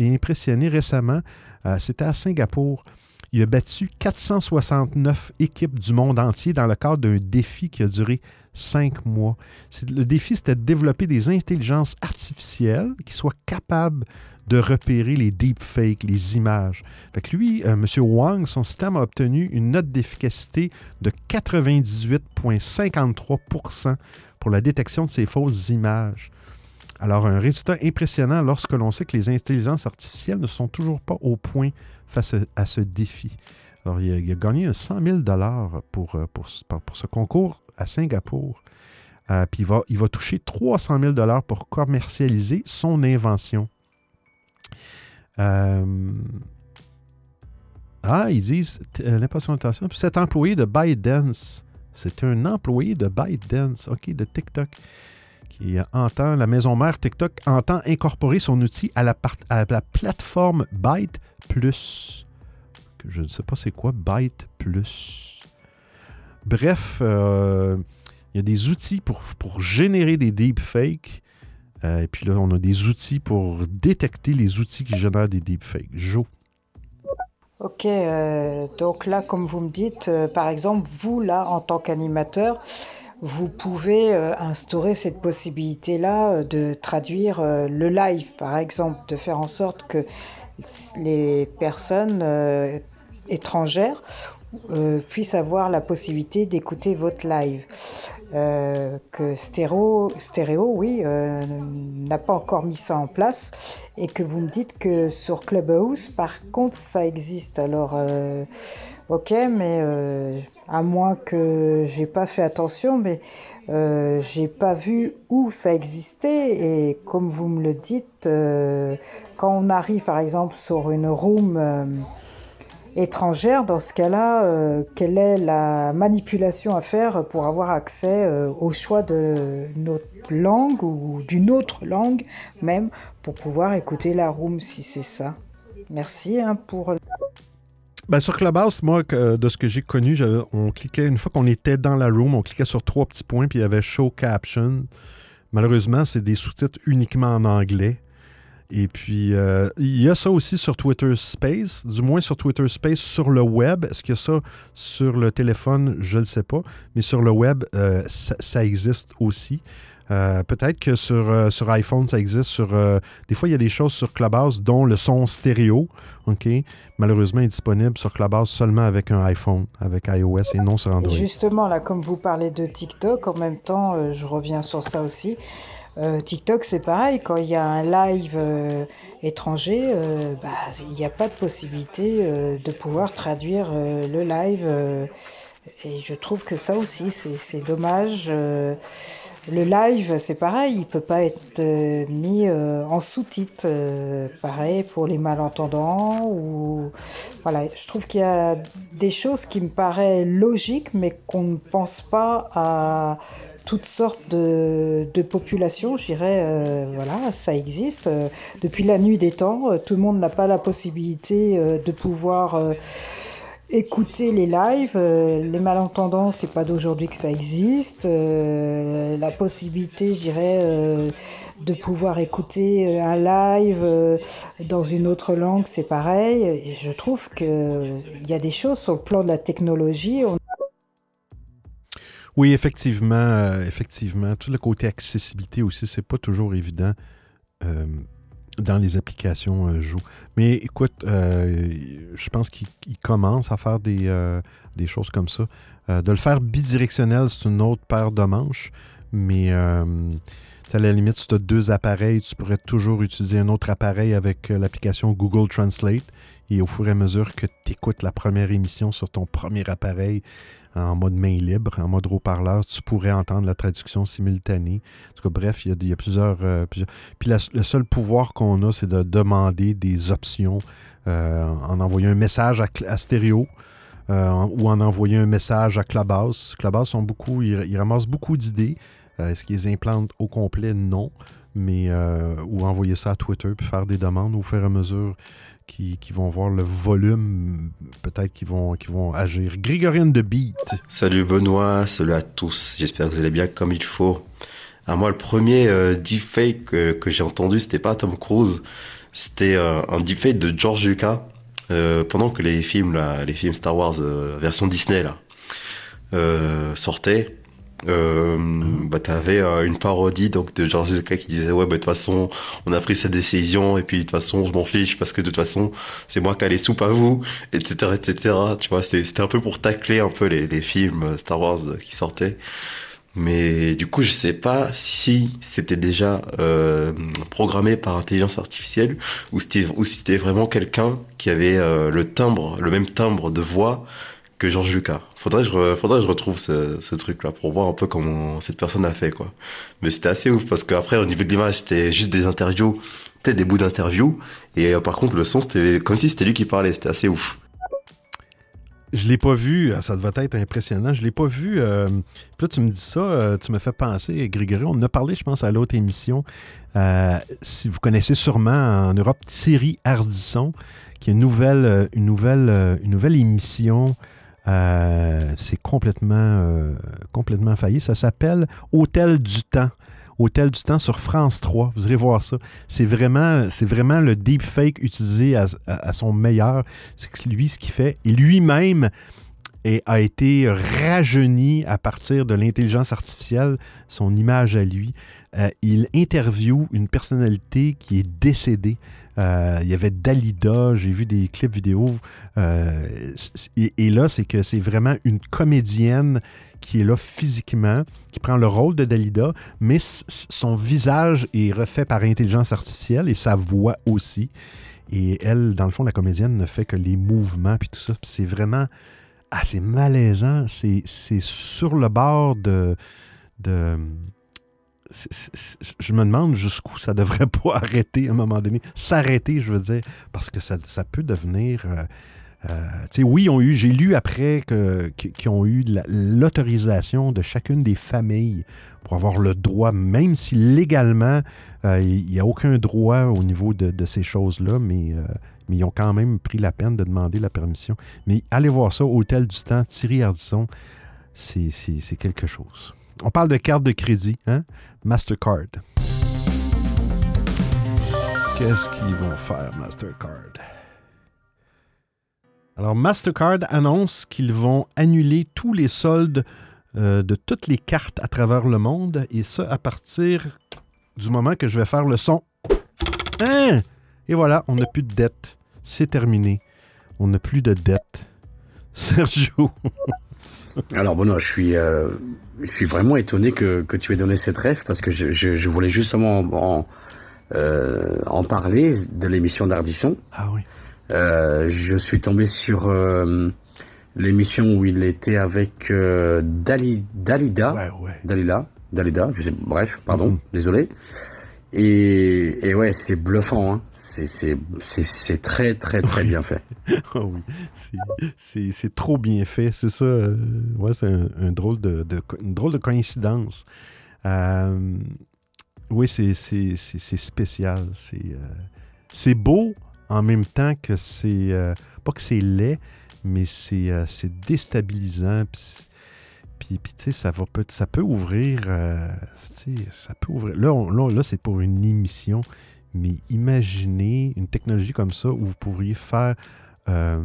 impressionné récemment. Euh, c'était à Singapour. Il a battu 469 équipes du monde entier dans le cadre d'un défi qui a duré cinq mois. Le défi, c'était de développer des intelligences artificielles qui soient capables de repérer les deepfakes, les images. Lui, euh, M. Wang, son système a obtenu une note d'efficacité de 98,53% pour la détection de ces fausses images. Alors, un résultat impressionnant lorsque l'on sait que les intelligences artificielles ne sont toujours pas au point face à ce défi. Alors, il a, gagné 100 000 pour, euh, pour, pour, ce concours à Singapour. Euh, puis il va, il va toucher 300 000 pour commercialiser son invention. Euh, ah, ils disent euh, l'impression d'attention. Cet employé de ByteDance, c'est un employé de ByteDance, OK, de TikTok, qui entend, la maison mère TikTok entend incorporer son outil à la, plateforme Byte Plus. Je ne sais pas c'est quoi Byte Plus. Bref, euh, il y a des outils pour, pour générer des deepfakes euh, et puis là, on a des outils pour détecter les outils qui génèrent des deepfakes. Jo. Ok, euh, donc là, comme vous me dites, euh, par exemple, vous, là, en tant qu'animateur, vous pouvez instaurer cette possibilité-là de traduire le live, par exemple, de faire en sorte que les personnes étrangères puissent avoir la possibilité d'écouter votre live. Euh, que Stéréo, Stéréo oui, euh, n'a pas encore mis ça en place et que vous me dites que sur Clubhouse, par contre, ça existe. Alors, euh, ok, mais à moins que j'ai pas fait attention, mais j'ai pas vu où ça existait et comme vous me le dites, quand on arrive par exemple sur une room étrangère, dans ce cas-là, euh, quelle est la manipulation à faire pour avoir accès euh, au choix de notre langue ou d'une autre langue même pour pouvoir écouter la room si c'est ça. Merci hein, pour... Ben, sur Clubhouse, moi, de ce que j'ai connu, on cliquait, une fois qu'on était dans la room, on cliquait sur trois petits points, puis il y avait Show Caption. Malheureusement, c'est des sous-titres uniquement en anglais. Et puis, euh, il y a ça aussi sur Twitter Space, du moins sur Twitter Space, sur le web. Est-ce qu'il y a ça sur le téléphone? Je ne sais pas. Mais sur le web, euh, ça, existe aussi. Euh, peut-être que sur, sur iPhone, ça existe. Sur, des fois, il y a des choses sur Clubhouse, dont le son stéréo. OK? Malheureusement, est disponible sur Clubhouse seulement avec un iPhone, avec iOS et non sur Android. justement, là, comme vous parlez de TikTok, en même temps, je reviens sur ça aussi. Euh, TikTok, c'est pareil, quand il y a un live euh, étranger, euh, bah, il n'y a pas de possibilité de pouvoir traduire le live. et je trouve que ça aussi, c'est dommage. le live, c'est pareil, il peut pas être mis en sous-titres. pareil pour les malentendants. Ou... Voilà, je trouve qu'il y a des choses qui me paraissent logiques, mais qu'on ne pense pas à toutes sortes de, populations, je dirais, euh, voilà, ça existe. Euh, depuis la nuit des temps, euh, tout le monde n'a pas la possibilité de pouvoir écouter les lives. les malentendants, c'est pas d'aujourd'hui que ça existe. la possibilité, je dirais, de pouvoir écouter un live dans une autre langue, c'est pareil. Je trouve qu'il y a des choses sur le plan de la technologie. Oui, effectivement, euh, effectivement. Tout le côté accessibilité aussi, c'est pas toujours évident euh, dans les applications euh, Mais écoute, je pense qu'il commence à faire des, des, choses comme ça. de le faire bidirectionnel, c'est une autre paire de manches, mais à la limite, si tu as deux appareils, tu pourrais toujours utiliser un autre appareil avec l'application Google Translate. Et au fur et à mesure que tu écoutes la première émission sur ton premier appareil, en mode main libre, en mode haut-parleur, tu pourrais entendre la traduction simultanée. En tout cas, bref, il y a, plusieurs, euh, Puis le seul pouvoir qu'on a, c'est de demander des options euh, en envoyant un message à, stéréo. Euh, ou en envoyant un message à Clubhouse. Clubhouse sont beaucoup, ils, ramassent beaucoup d'idées. Est-ce qu'ils implantent au complet? Non. Mais ou envoyer ça à Twitter puis faire des demandes au fur et à mesure qui, vont voir le volume, peut-être qu'ils vont, qui vont agir. Grégorine de Beat. Salut Benoît, salut à tous. J'espère que vous allez bien comme il faut. À moi, le premier euh, deepfake que j'ai entendu, c'était pas Tom Cruise, c'était euh, un deepfake de George Lucas. Euh, pendant que les films, les films Star Wars version Disney là, sortaient, euh, bah t'avais euh, une parodie donc de George Lucas qui disait ouais bah de toute façon on a pris cette décision et puis de toute façon je m'en fiche parce que de toute façon c'est moi qui ai les soupes à vous etc etc tu vois c'était un peu pour tacler un peu les, les films Star Wars qui sortaient. Mais du coup je sais pas si c'était déjà euh, programmé par intelligence artificielle ou si c'était vraiment quelqu'un qui avait euh, le timbre le même timbre de voix que Georges Lucas. Faudrait que je, retrouve ce, truc-là pour voir un peu comment cette personne a fait, quoi. Mais c'était assez ouf parce qu'après, au niveau de l'image, c'était juste des interviews, peut-être des bouts d'interviews. Et euh, par contre, le son, c'était comme si c'était lui qui parlait. C'était assez ouf. Je l'ai pas vu, euh, ça devait être impressionnant. Je l'ai pas vu. Euh, là, tu me dis ça, tu me fais penser, Grégory, on en a parlé, je pense, à l'autre émission. si vous connaissez sûrement en Europe Thierry Ardisson, qui a une nouvelle, une nouvelle, une nouvelle émission euh, c'est complètement, euh, complètement failli. Ça s'appelle Hôtel du Temps. Hôtel du Temps sur France 3. Vous irez voir ça. C'est vraiment, c'est vraiment le deepfake utilisé à, son meilleur. C'est lui ce qu'il fait. Et lui-même a été rajeuni à partir de l'intelligence artificielle, son image à lui. Euh, il interviewe une personnalité qui est décédée. Euh, il y avait Dalida, j'ai vu des clips vidéo. Euh, et, là, c'est que c'est vraiment une comédienne qui est là physiquement, qui prend le rôle de Dalida, mais son visage est refait par intelligence artificielle et sa voix aussi. Et elle, dans le fond, la comédienne ne fait que les mouvements puis tout ça. C'est vraiment assez malaisant. C'est sur le bord de, de je me demande jusqu'où ça devrait pas arrêter à un moment donné. S'arrêter, je veux dire, parce que ça, peut devenir. Euh, euh, oui, eu, j'ai lu après qu'ils ont eu l'autorisation de chacune des familles pour avoir le droit, même si légalement, euh, il n'y a aucun droit au niveau de, ces choses-là, mais, mais ils ont quand même pris la peine de demander la permission. Mais allez voir ça, Hôtel du Temps, Thierry Ardisson, c'est quelque chose. On parle de carte de crédit, hein? Mastercard. Qu'est-ce qu'ils vont faire, Mastercard? Alors, Mastercard annonce qu'ils vont annuler tous les soldes euh, de toutes les cartes à travers le monde, et ça à partir du moment que je vais faire le son. Hein? Et voilà, on n'a plus de dette. C'est terminé. On n'a plus de dette. Sergio. Alors Benoît, je suis, euh, je suis vraiment étonné que, que tu aies donné cette rêve parce que je, je, voulais justement en, euh, en parler de l'émission d'Ardisson. Ah oui. Euh, je suis tombé sur l'émission où il était avec Dali, Dalida. Ouais, ouais. Dalila. Dalida, je sais, bref, pardon, mhm. désolé. Et, et ouais, c'est bluffant. Hein. C'est très, très, très bien fait. oh oui, c'est trop bien fait. C'est ça. Euh, ouais, c'est un, drôle de, une drôle de coïncidence. Euh, oui, c'est spécial. C'est euh, c'est beau en même temps que c'est. pas que c'est laid, mais c'est déstabilisant. Puis, puis, tu sais, ça, va peut, ça peut ouvrir. Euh, ça peut ouvrir. Là, là, c'est pour une émission, mais imaginez une technologie comme ça où vous pourriez faire. Euh,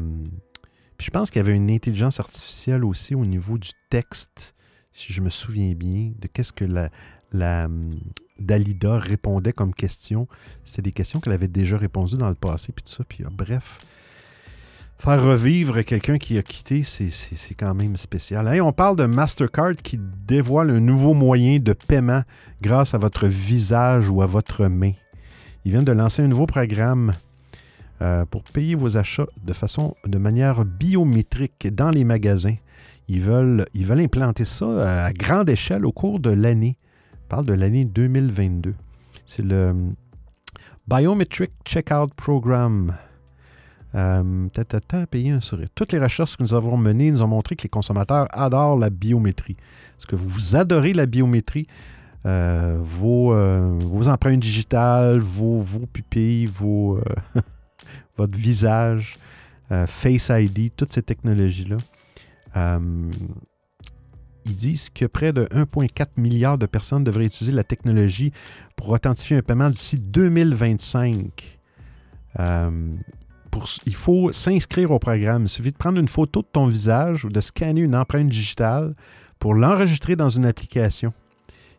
puis je pense qu'il y avait une intelligence artificielle aussi au niveau du texte, si je me souviens bien, de qu'est-ce que la, la hum, Dalida répondait comme question. C'était des questions qu'elle avait déjà répondues dans le passé, puis tout ça. Puis bref, faire revivre quelqu'un qui a quitté, c'est quand même spécial. on parle de Mastercard qui dévoile un nouveau moyen de paiement grâce à votre visage ou à votre main. Ils viennent de lancer un nouveau programme euh, pour payer vos achats de façon, de manière biométrique dans les magasins. Ils veulent, ils veulent implanter ça à grande échelle au cours de l'année. On parle de l'année 2022. C'est le Biometric Checkout Program. Euh, payer un sourire. Toutes les recherches que nous avons menées nous ont montré que les consommateurs adorent la biométrie. Est-ce que vous adorez la biométrie? Euh, vos, euh, vos, empreintes digitales, vos, vos pupilles, votre visage, Face ID, toutes ces technologies-là. ils disent que près de 1,4 milliard de personnes devraient utiliser la technologie pour authentifier un paiement d'ici 2025 il faut s'inscrire au programme. Il suffit de prendre une photo de ton visage ou de scanner une empreinte digitale pour l'enregistrer dans une application.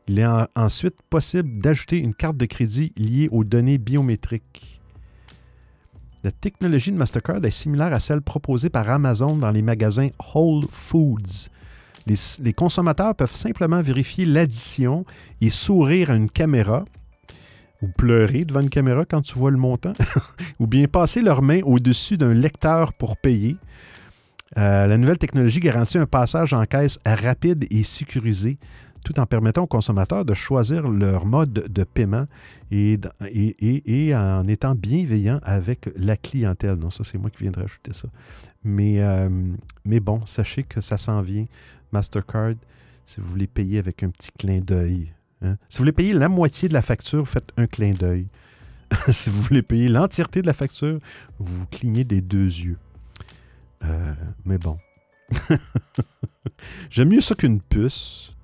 Il est ensuite possible d'ajouter une carte de crédit liée aux données biométriques. La technologie de Mastercard est similaire à celle proposée par Amazon dans les magasins Whole Foods. les consommateurs peuvent simplement vérifier l'addition et sourire à une caméra ou pleurer devant une caméra quand tu vois le montant, ou bien passer leurs mains au-dessus d'un lecteur pour payer. Euh, la nouvelle technologie garantit un passage en caisse rapide et sécurisé, tout en permettant aux consommateurs de choisir leur mode de paiement et, et, en étant bienveillant avec la clientèle. Non, ça, c'est moi qui viens de ça. Mais, euh, mais bon, sachez que ça s'en vient. Mastercard, si vous voulez payer avec un petit clin d'œil, Hein? Si vous voulez payer la moitié de la facture, faites un clin d'œil. si vous voulez payer l'entièreté de la facture, vous clignez des deux yeux. Euh, mais bon. J'aime mieux ça qu'une puce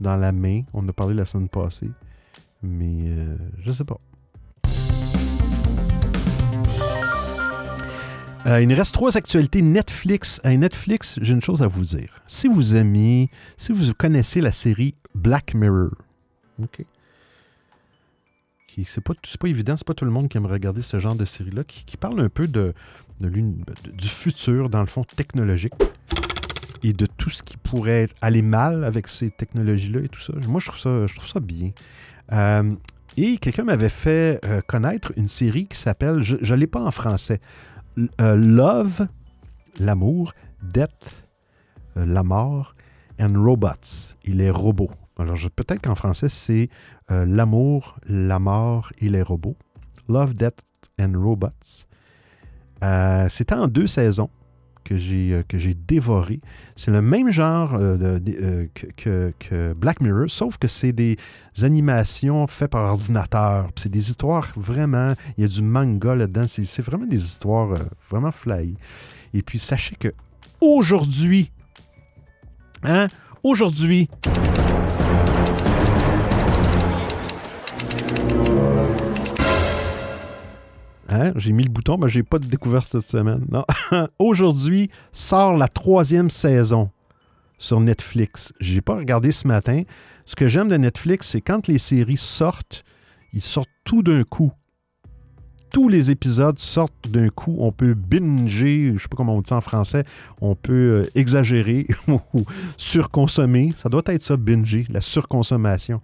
dans la main. On a parlé la semaine passée. Mais euh, je sais pas. Euh, il nous reste trois actualités Netflix. À Netflix, j'ai une chose à vous dire. Si vous aimez, si vous connaissez la série Black Mirror, OK. C'est pas, pas évident, c'est pas tout le monde qui aime regarder ce genre de série-là, qui, parle un peu de, du futur, dans le fond, technologique, et de tout ce qui pourrait aller mal avec ces technologies-là et tout ça. Moi, je trouve ça, je trouve ça bien. Euh, et quelqu'un m'avait fait euh, connaître une série qui s'appelle, je ne l'ai pas en français, euh, Love, l'amour, Death, la mort, and Robots, et les robots. Alors, peut-être qu'en français, c'est euh, L'amour, la mort et les robots. Love, Death and Robots. Euh, C'était en deux saisons que j'ai euh, que j'ai dévoré. C'est le même genre que, que, Black Mirror, sauf que c'est des animations faites par ordinateur. C'est des histoires vraiment. Il y a du manga là-dedans. C'est vraiment des histoires vraiment fly. Et puis sachez que aujourd'hui, hein, aujourd'hui, Hein? J'ai mis le bouton, mais j'ai pas de découverte cette semaine. Aujourd'hui sort la troisième saison sur Netflix. J'ai pas regardé ce matin. Ce que j'aime de Netflix, c'est quand les séries sortent, ils sortent tout d'un coup. Tous les épisodes sortent d'un coup. On peut binger, je sais pas comment on dit en français, on peut euh, exagérer ou surconsommer. Ça doit être ça, binger, la surconsommation.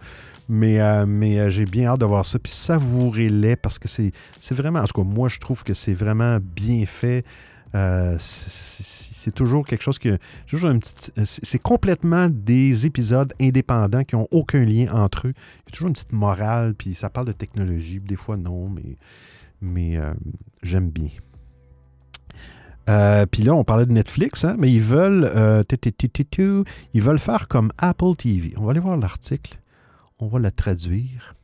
Mais, euh, mais euh, j'ai bien hâte de voir ça. Puis savourez-les parce que c'est vraiment, en tout cas, moi, je trouve que c'est vraiment bien fait. Euh, c'est toujours quelque chose petit. C'est complètement des épisodes indépendants qui n'ont aucun lien entre eux. Il y a toujours une petite morale, puis ça parle de technologie, des fois non, mais, mais j'aime bien. puis là, on parlait de Netflix, hein, mais ils veulent, ils veulent faire comme Apple TV. On va aller voir l'article. On va la traduire.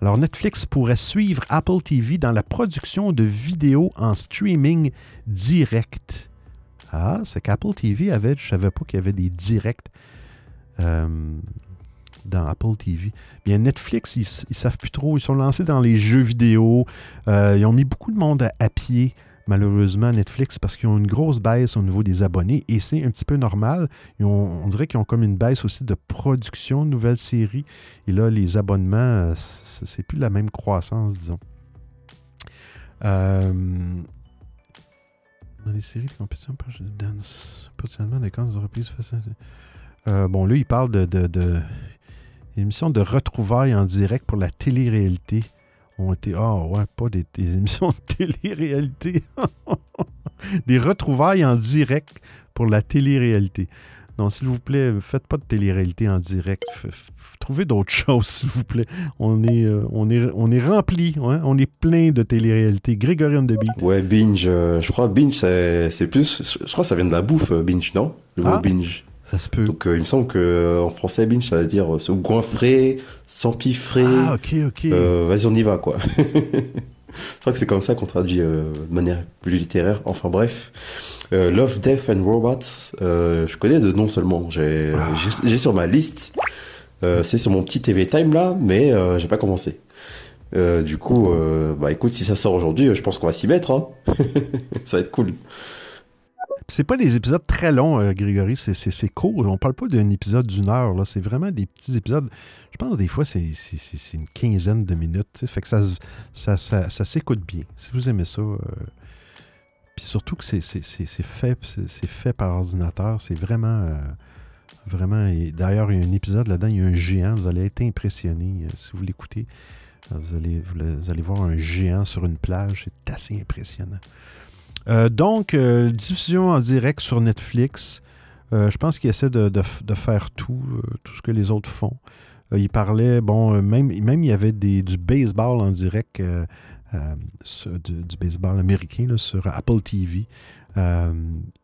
Alors, Netflix pourrait suivre Apple TV dans la production de vidéos en streaming direct. Ah, c'est qu'Apple TV avait, je savais pas qu'il y avait des directs euh, dans Apple TV. Bien, Netflix, ils, ils savent plus trop. Ils sont lancés dans les jeux vidéo. Euh, ils ont mis beaucoup de monde à, pied, malheureusement, Netflix, parce qu'ils ont une grosse baisse au niveau des abonnés. Et c'est un petit peu normal. on dirait qu'ils ont comme une baisse aussi de production de nouvelles séries. Et là, les abonnements, euh, c'est plus la même croissance, disons. Euh, dans les séries de compétition, potentiellement des camps de reprise. Euh, bon, là, il parle de, de, de émission de retrouvailles en direct pour la télé-réalité. Ont été, ah ouais, pas des, émissions de télé-réalité. des retrouvailles en direct pour la télé-réalité. Non, s'il vous plaît, faites pas de télé-réalité en direct. trouvez d'autres choses, s'il vous plaît. On est, euh, on est, on est rempli, hein. on est plein de télé-réalité. Grégorian de Binge. Ouais, Binge. Euh, je crois Binge, c'est plus. Je crois que ça vient de la bouffe, Binge, non? Le mot ah. Binge. Ça se peut. Donc, euh, il me semble qu'en français, binge, ça veut dire se goinfrer, s'empiffrer. Ah, ok, ok. Vas-y, on y va, quoi. Je crois que c'est comme ça qu'on traduit de manière plus littéraire. Enfin, bref. Euh, Love, Death and Robots, euh, je connais de nom seulement. J'ai ah. sur ma liste. Euh, c'est sur mon petit TV Time là, mais j'ai pas commencé. du coup, bah écoute, si ça sort aujourd'hui, je pense qu'on va s'y mettre. Hein. ça va être cool. C'est pas des épisodes très longs, Grégory, c'est court. On parle pas d'un épisode d'une heure. C'est vraiment des petits épisodes. Je pense des fois, c'est une quinzaine de minutes. Fait que ça, ça, ça, s'écoute bien. Si vous aimez ça, puis surtout que c'est fait, fait par ordinateur. C'est vraiment. Euh, vraiment. D'ailleurs, il y a un épisode là-dedans, il y a un géant. Vous allez être impressionné euh, si vous l'écoutez. Euh, vous allez, vous, allez voir un géant sur une plage. C'est assez impressionnant. Donc, diffusion en direct sur Netflix. je pense qu'il essaie de, faire tout, tout ce que les autres font. il parlait, bon, même, même il y avait du baseball en direct euh, du, baseball américain sur Apple TV. Euh,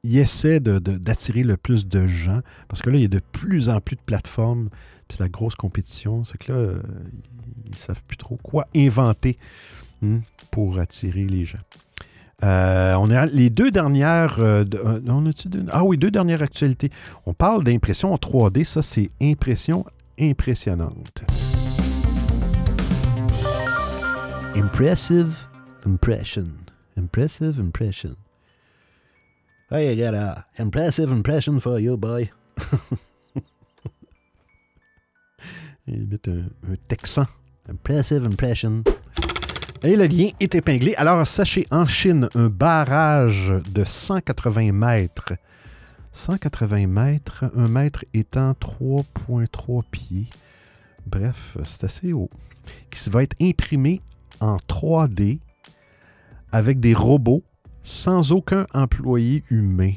il essaie d'attirer le plus de gens parce que là, il y a de plus en plus de plateformes. C'est la grosse compétition. C'est que là, euh, ils ne savent plus trop quoi inventer hmm, pour attirer les gens. On a les deux dernières. on a ah oui, deux dernières actualités. On parle d'impression en 3D. Ça, c'est impression impressionnante. Impressive impression. Impressive impression. Hey, I got a impressive impression for you, boy. Il met un, un texan. Impressive impression. Et le lien est épinglé. Alors, sachez, en Chine, un barrage de 180 mètres. 180 mètres, un mètre étant 3,3 pieds. Bref, c'est assez haut. Qui va être imprimé en 3D avec des robots sans aucun employé humain.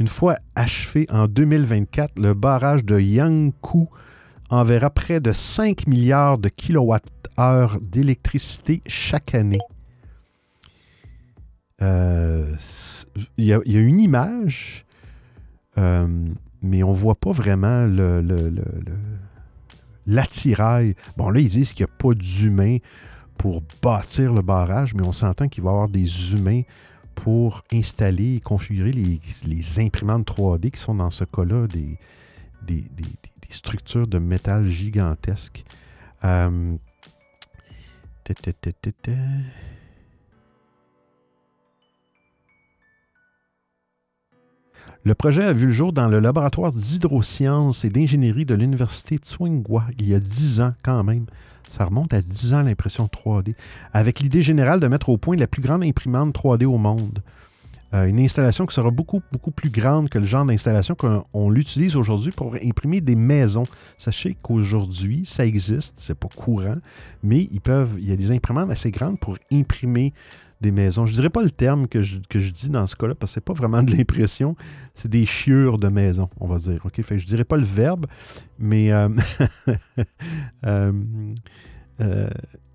Une fois achevé en 2024, le barrage de Yangkou enverra près de 5 milliards de kilowattheures d'électricité chaque année. Euh, il y, a une image, euh, mais on ne voit pas vraiment le, l'attirail. Bon, là, ils disent qu'il n'y a pas d'humains pour bâtir le barrage, mais on s'entend qu'il va y avoir des humains pour installer et configurer les, imprimantes 3D qui sont dans ce cas-là des, des, structures de métal gigantesques. Euh, Le projet a vu le jour dans le laboratoire d'hydrosciences et d'ingénierie de l'Université Tsinghua il y a 10 ans quand même. Ça remonte à 10 ans l'impression 3D, avec l'idée générale de mettre au point la plus grande imprimante 3D au monde. Euh, une installation qui sera beaucoup, beaucoup plus grande que le genre d'installation qu'on l'utilise aujourd'hui pour imprimer des maisons. Sachez qu'aujourd'hui, ça existe, c'est pas courant, mais ils peuvent, il y a des imprimantes assez grandes pour imprimer des maisons. Je ne dirais pas le terme que je, dis dans ce cas-là, parce que ce n'est pas vraiment de l'impression, c'est des chiures de maisons, on va dire. Je ne dirais pas le verbe, mais euh, euh,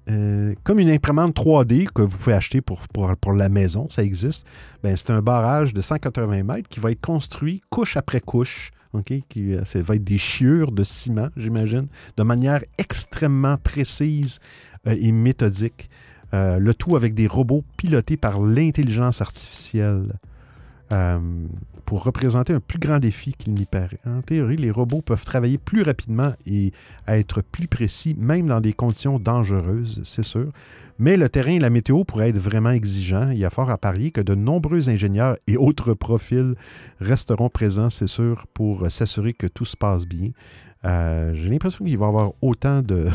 euh, comme une imprimante 3D que vous pouvez acheter pour, pour, la maison, ça existe, ben, c'est un barrage de 180 mètres qui va être construit couche après couche. OK? Qui, ça va être des chiures de ciment, j'imagine, de manière extrêmement précise et méthodique. Euh, le tout avec des robots pilotés par l'intelligence artificielle. Pour représenter un plus grand défi qu'il n'y paraît. En théorie, les robots peuvent travailler plus rapidement et être plus précis, même dans des conditions dangereuses, c'est sûr. Mais le terrain et la météo pourraient être vraiment exigeants. Il y a fort à parier que de nombreux ingénieurs et autres profils resteront présents, c'est sûr, pour s'assurer que tout se passe bien. Euh, j'ai l'impression qu'il va y avoir autant de,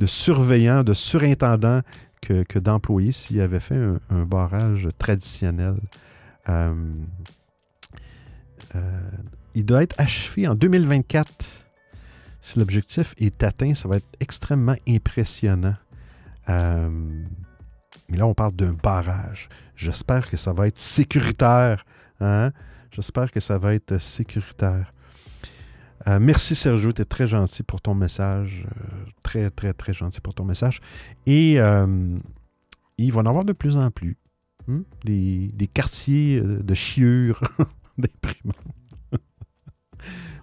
surveillants, de surintendants que, d'employés s'il avait fait un, barrage traditionnel. Euh, il doit être achevé en 2024. Si l'objectif est atteint, ça va être extrêmement impressionnant. mais là, on parle d'un barrage. J'espère que ça va être sécuritaire. Hein? J'espère que ça va être sécuritaire. Euh, merci Sergio, tu es très gentil pour ton message. Euh, très, très, très gentil pour ton message. Et euh, il va en avoir de plus en plus. Hmm? Des, quartiers de chiures déprimants.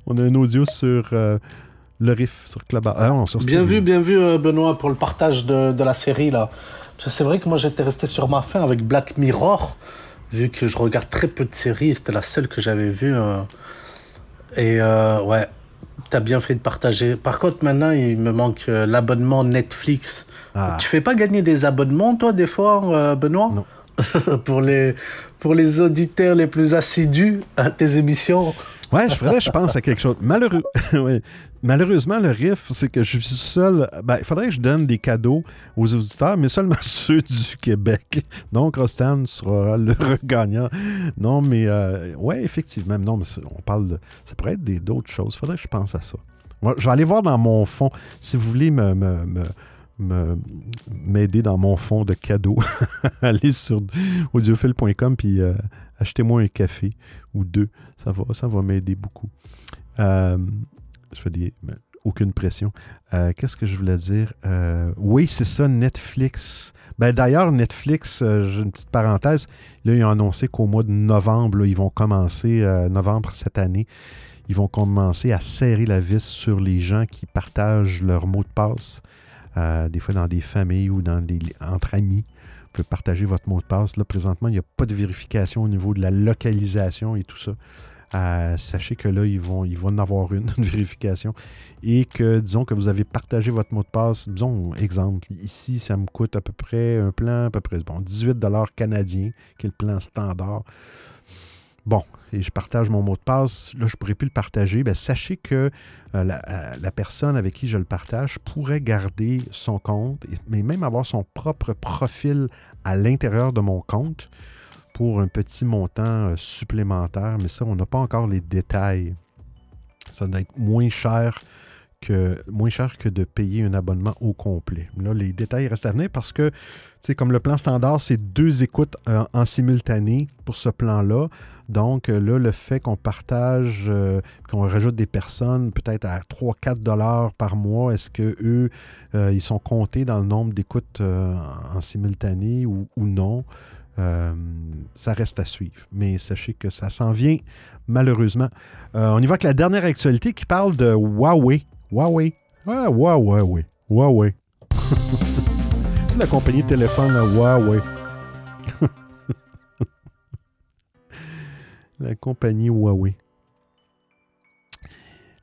On a un audio sur le riff, sur Club. Ah, bien vu, bien vu, Benoît, pour le partage de, la série. là. C'est vrai que moi j'étais resté sur ma fin avec Black Mirror, vu que je regarde très peu de séries, c'était la seule que j'avais vue. Et euh, ouais, t'as bien fait de partager. Par contre, maintenant, il me manque euh, l'abonnement Netflix. Ah. Tu fais pas gagner des abonnements, toi, des fois, euh, Benoît? Non. pour, les, pour les auditeurs les plus assidus à tes émissions Ouais, je ferais, je pense à quelque chose. Malheureux, Malheureusement, le riff, c'est que je suis seul. Ben, il faudrait que je donne des cadeaux aux auditeurs, mais seulement ceux du Québec. Donc, Rostan sera le gagnant. Non, mais euh, ouais, effectivement. Non, mais on parle de. Ça pourrait être d'autres choses. Il faudrait que je pense à ça. je vais aller voir dans mon fond. Si vous voulez me, m'aider dans mon fond de cadeaux, allez sur audiophile.com puis euh, achetez-moi un café ou deux. Ça va, ça va m'aider beaucoup. Euh, je fais des, ben, aucune pression. Euh, qu'est-ce que je voulais dire? Oui, c'est ça, Netflix. Ben, D'ailleurs, Netflix, j'ai une petite parenthèse, là, ils ont annoncé qu'au mois de novembre, ils vont commencer, novembre cette année, ils vont commencer à serrer la vis sur les gens qui partagent leurs mots de passe, des fois dans des familles ou dans des, entre amis partager votre mot de passe. Là, présentement, il n'y a pas de vérification au niveau de la localisation et tout ça. Euh, sachez que là, ils vont, ils en avoir une, une, vérification. Et que, disons que vous avez partagé votre mot de passe, disons, exemple, ici, ça me coûte à peu près un plan, à peu près, bon, 18 canadiens, qui est le plan standard. Bon, et je partage mon mot de passe, là, je ne pourrais plus le partager. Bien, sachez que euh, euh, la, personne avec qui je le partage pourrait garder son compte, mais même avoir son propre profil à l'intérieur de mon compte pour un petit montant euh, supplémentaire. Mais ça, on n'a pas encore les détails. Ça doit être moins cher que, moins cher que de payer un abonnement au complet. Là, les détails restent à venir parce que, comme le plan standard, c'est deux écoutes euh, en simultané pour ce plan-là. Donc euh, là, le fait qu'on partage, euh, qu'on rajoute des personnes peut-être à 3-4 dollars par mois, est-ce qu'eux, ils sont comptés dans le nombre d'écoutes en simultané ou, non? ça reste à suivre. Mais sachez que ça s'en vient, malheureusement. on y va avec la dernière actualité qui parle de Huawei. Huawei. Ah, Huawei. Huawei. C'est la compagnie de téléphone Huawei. la compagnie Huawei.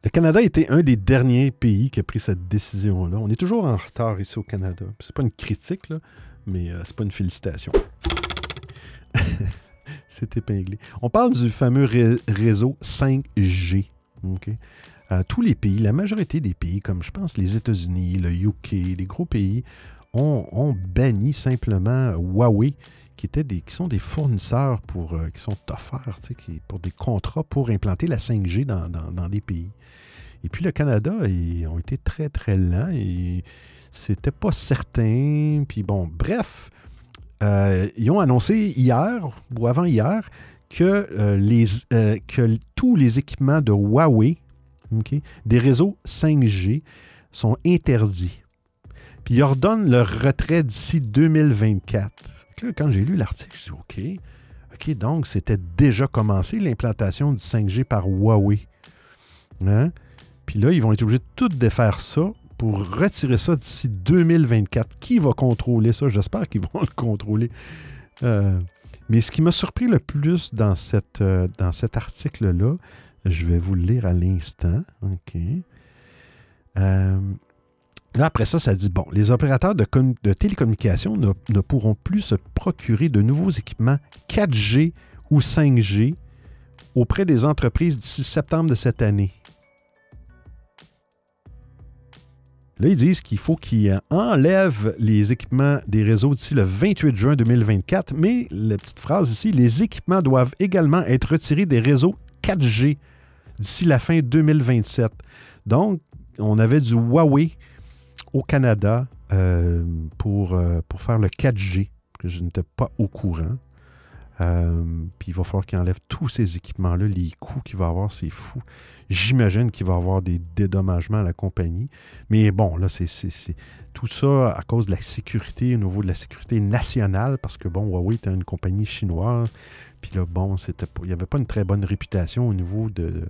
Le Canada était un des derniers pays qui a pris cette décision-là. On est toujours en retard ici au Canada. C'est pas une critique, mais euh, c'est pas une félicitation. c'est épinglé. On parle du fameux réseau 5G. OK? tous les pays, la majorité des pays, comme je pense les États-Unis, le UK, les gros pays, ont, banni simplement Huawei, qui, étaient des, sont des fournisseurs euh, qui sont offerts pour des contrats pour implanter la 5G dans, dans, des pays. Et puis le Canada, ils ont été très, très lents et c'était pas certain. Puis bon, bref, euh, ils ont annoncé hier ou avant-hier euh, que tous les équipements de Huawei des réseaux 5G sont interdits. Puis ils ordonnent leur retrait d'ici 2024. quand j'ai lu l'article, je dis OK. OK, donc c'était déjà commencé l'implantation du 5G par Huawei. Hein? Puis là, ils vont être obligés de tout défaire ça pour retirer ça d'ici 2024. Qui va contrôler ça? J'espère qu'ils vont le contrôler. Euh, mais ce qui m'a surpris le plus dans, euh, dans cet article-là, je vais vous le lire à l'instant. OK? Euh, là, après ça, ça dit bon, les opérateurs de, télécommunications ne, ne, pourront plus se procurer de nouveaux équipements 4G ou 5G auprès des entreprises d'ici septembre de cette année. Là, ils disent qu'il faut qu'ils enlèvent les équipements des réseaux d'ici le 28 juin 2024, mais la petite phrase ici, les équipements doivent également être retirés des réseaux 4G d'ici la fin 2027. Donc, on avait du Huawei au Canada euh, pour, euh, pour faire le 4G, que je n'étais pas au courant. Euh, puis il va falloir qu'il enlève tous ces équipements-là. Les coûts qu'il va avoir, c'est fou. J'imagine qu'il va avoir des dédommagements à la compagnie. Mais bon, là, c'est tout ça à cause de la sécurité, au niveau de la sécurité nationale, parce que bon, Huawei était une compagnie chinoise. Puis là, bon, il n'y avait pas une très bonne réputation au niveau de.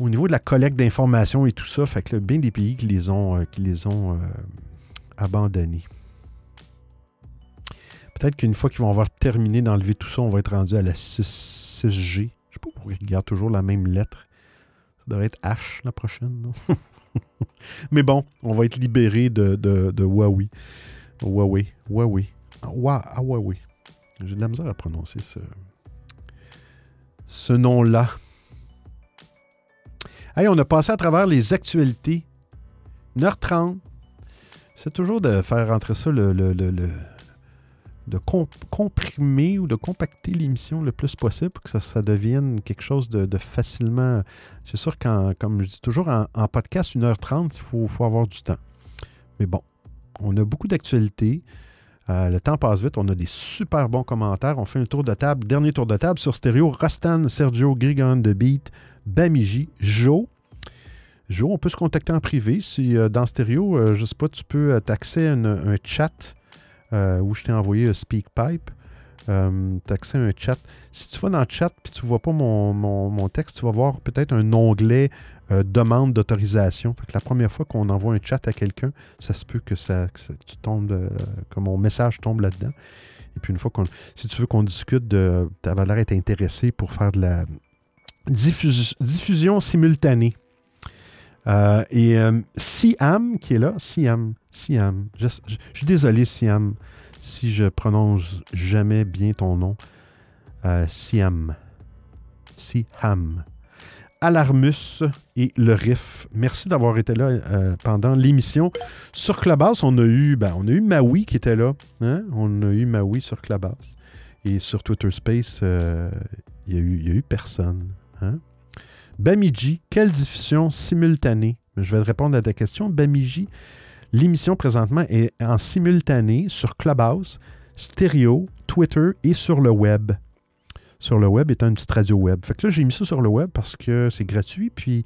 Au niveau de la collecte d'informations et tout ça, fait que là, bien des pays qui les ont, euh, qui les ont euh, abandonnés. Peut-être qu'une fois qu'ils vont avoir terminé d'enlever tout ça, on va être rendu à la 6, g Je ne sais pas pourquoi ils gardent toujours la même lettre. Ça devrait être H la prochaine, non? Mais bon, on va être libéré de, de, Huawei. Huawei. Huawei. Ah, ah, Huawei. J'ai de la misère à prononcer ce, ce nom-là. On a passé à travers les actualités. 1h30. C'est toujours de faire rentrer ça le, de comprimer ou de compacter l'émission le plus possible pour que ça, devienne quelque chose de, facilement. C'est sûr qu'en, comme je dis toujours, en, podcast, 1h30, il faut, avoir du temps. Mais bon, on a beaucoup d'actualités. Euh, le temps passe vite. On a des super bons commentaires. On fait un tour de table. Dernier tour de table sur stéréo. Rostan, Sergio, Grigon de Beat, Bamiji, Joe. Joe, on peut se contacter en privé. Si euh, dans stéréo, euh, je ne sais pas, tu peux t'accéder à un chat euh, où je t'ai envoyé un SpeakPipe. Euh, accès à un chat. Si tu vas dans le chat et tu ne vois pas mon, texte, tu vas voir peut-être un onglet euh, demande d'autorisation. la première fois qu'on envoie un chat à quelqu'un, ça se peut que, ça, tombes, que mon message tombe là-dedans. Et puis une fois qu'on. Si tu veux qu'on discute de. Tu as l'air d'être intéressé pour faire de la diffusion simultanée. et Siam, qui est là, Siam, Siam. Je, suis désolé, Siam, si je prononce jamais bien ton nom. Euh, Siam. Siam. Alarmus et le Riff. Merci d'avoir été là euh, pendant l'émission. Sur Clubhouse, on a eu, ben, on a eu Maui qui était là. Hein? On a eu Maui sur Clubhouse. Et sur Twitter Space, euh, il n'y eu, a eu personne. Hein? Bamiji, quelle diffusion simultanée? Je vais répondre à ta question. Bamiji, L'émission présentement est en simultané sur Clubhouse, Stereo, Twitter et sur le web. Sur le web étant une petite radio web. Fait que là, j'ai mis ça sur le web parce que c'est gratuit. Puis,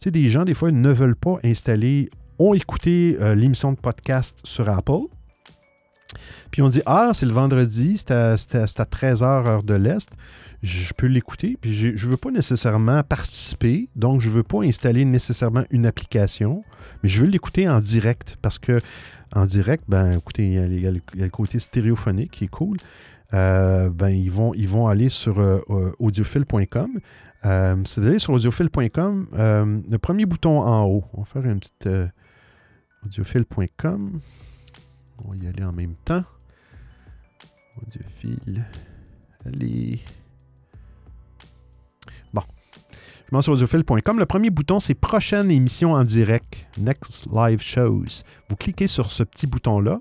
tu des gens, des fois, ne veulent pas installer, ont écouté euh, l'émission de podcast sur Apple. Puis on dit Ah, c'est le vendredi, c'est à, 13h heure de l'Est je peux l'écouter, puis je ne veux pas nécessairement participer, donc je ne veux pas installer nécessairement une application, mais je veux l'écouter en direct parce que en direct, ben écoutez, il y a, le, côté stéréophonique qui est cool. Euh, ben, ils vont, ils vont aller sur euh, euh, audiophile.com. si vous allez sur audiophile.com, le premier bouton en haut, on va faire une petite audiophile.com. On va y aller en même temps. Audiophile. Allez. Audiophile.com. Le premier bouton, c'est prochaine émission en direct, Next Live Shows. Vous cliquez sur ce petit bouton-là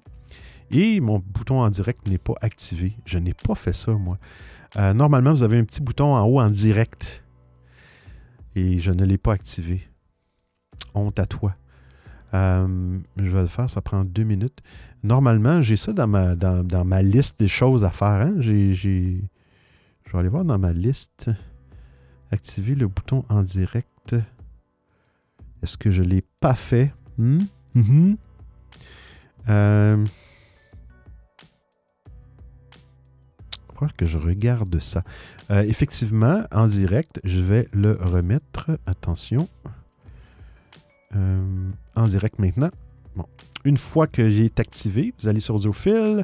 et mon bouton en direct n'est pas activé. Je n'ai pas fait ça, moi. Euh, normalement, vous avez un petit bouton en haut en direct et je ne l'ai pas activé. Honte à toi. Euh, je vais le faire, ça prend deux minutes. Normalement, j'ai ça dans ma, dans, ma liste des choses à faire. Hein. J'ai, je vais aller voir dans ma liste. Activer le bouton en direct. Est-ce que je ne l'ai pas fait? Hmm? Mm-hmm. Euh, que je regarde ça. Euh, effectivement, en direct, je vais le remettre. Attention. Euh, en direct maintenant. Bon. Une fois que j'ai activé, vous allez sur Audiophile.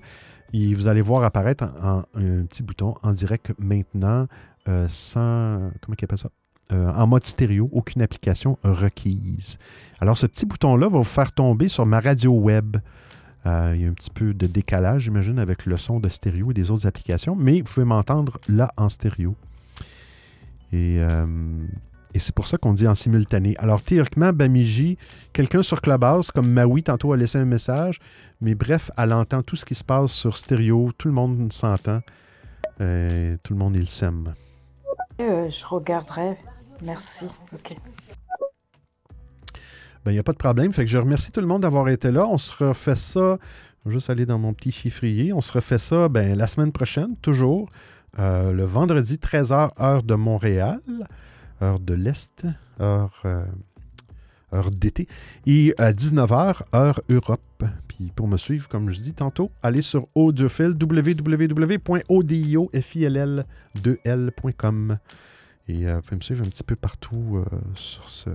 Et vous allez voir apparaître un, petit bouton en direct maintenant, euh, sans. Comment il appelle ça? Euh, en mode stéréo, aucune application requise. Alors, ce petit bouton-là va vous faire tomber sur ma radio web. Euh, il y a un petit peu de décalage, j'imagine, avec le son de stéréo et des autres applications, mais vous pouvez m'entendre là en stéréo. Et, euh, c'est pour ça qu'on dit en simultané. Alors, théoriquement, Bamiji, quelqu'un sur Clubhouse, comme Maui, tantôt a laissé un message, mais bref, elle entend tout ce qui se passe sur stéréo, tout le monde s'entend, tout le monde il s'aime. Je regarderai. Merci. OK. Ben, il n'y a pas de problème. Fait que je remercie tout le monde d'avoir été là. On se refait ça. Je vais juste aller dans mon petit chiffrier. On se refait ça ben, la semaine prochaine, toujours. Euh, le vendredi, 13h, heure de Montréal, heure de l'Est, heure, euh, heure d'été, et à 19h, heure Europe. Pour me suivre, comme je dis tantôt, allez sur Audiophile, www.audio2l.com. Et euh, vous pouvez me suivre un petit peu partout sur ce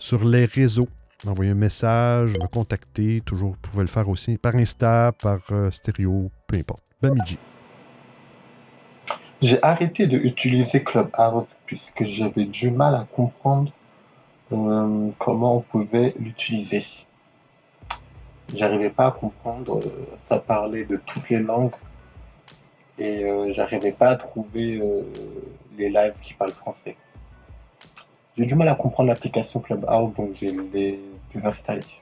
sur les réseaux. Envoyer un message, me contacter, toujours, vous pouvez le faire aussi par Insta, par euh, stéréo, peu importe. Bamidji. J'ai arrêté d'utiliser Clubhouse puisque j'avais du mal à comprendre euh, comment on pouvait l'utiliser. J'arrivais pas à comprendre, euh, ça parlait de toutes les langues et j'arrivais pas à trouver les lives qui parlent français. J'ai du mal à comprendre l'application Clubhouse, donc j'ai les plus installés.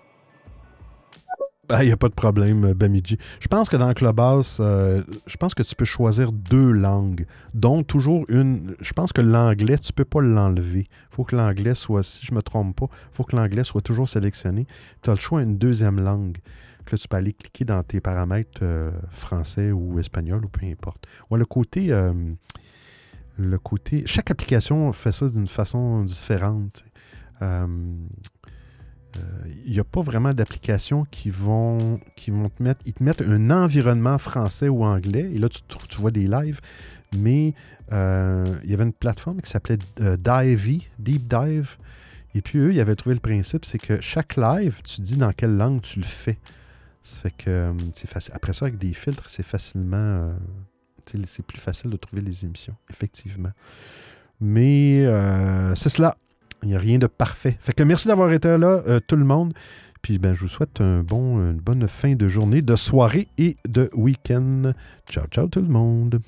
Il n'y a pas de problème, Bamidji. Je pense que dans Clubhouse, euh, je pense que tu peux choisir deux langues, dont toujours une. Je pense que l'anglais, tu ne peux pas l'enlever. Il faut que l'anglais soit, si je ne me trompe pas, il faut que l'anglais soit toujours sélectionné. Tu as le choix d'une deuxième langue. Que tu peux aller cliquer dans tes paramètres euh, français ou espagnol ou peu importe. le côté. Euh, le côté. Chaque application fait ça d'une façon différente. Il n'y euh, a pas vraiment d'applications qui vont, qui vont te mettre. Ils te mettent un environnement français ou anglais. Et là, tu, tu vois des lives. Mais euh, il y avait une plateforme qui s'appelait euh, Divey, Deep Dive. Et puis eux, ils avaient trouvé le principe, c'est que chaque live, tu dis dans quelle langue tu le fais. Ça fait que c'est facile. Après ça, avec des filtres, c'est facilement c'est plus facile de trouver les émissions, effectivement. Mais euh, c'est cela. Il n'y a rien de parfait. Fait que merci d'avoir été là, euh, tout le monde. Puis ben, je vous souhaite une bonne fin de journée, de soirée et de week-end. Ciao, ciao tout le monde.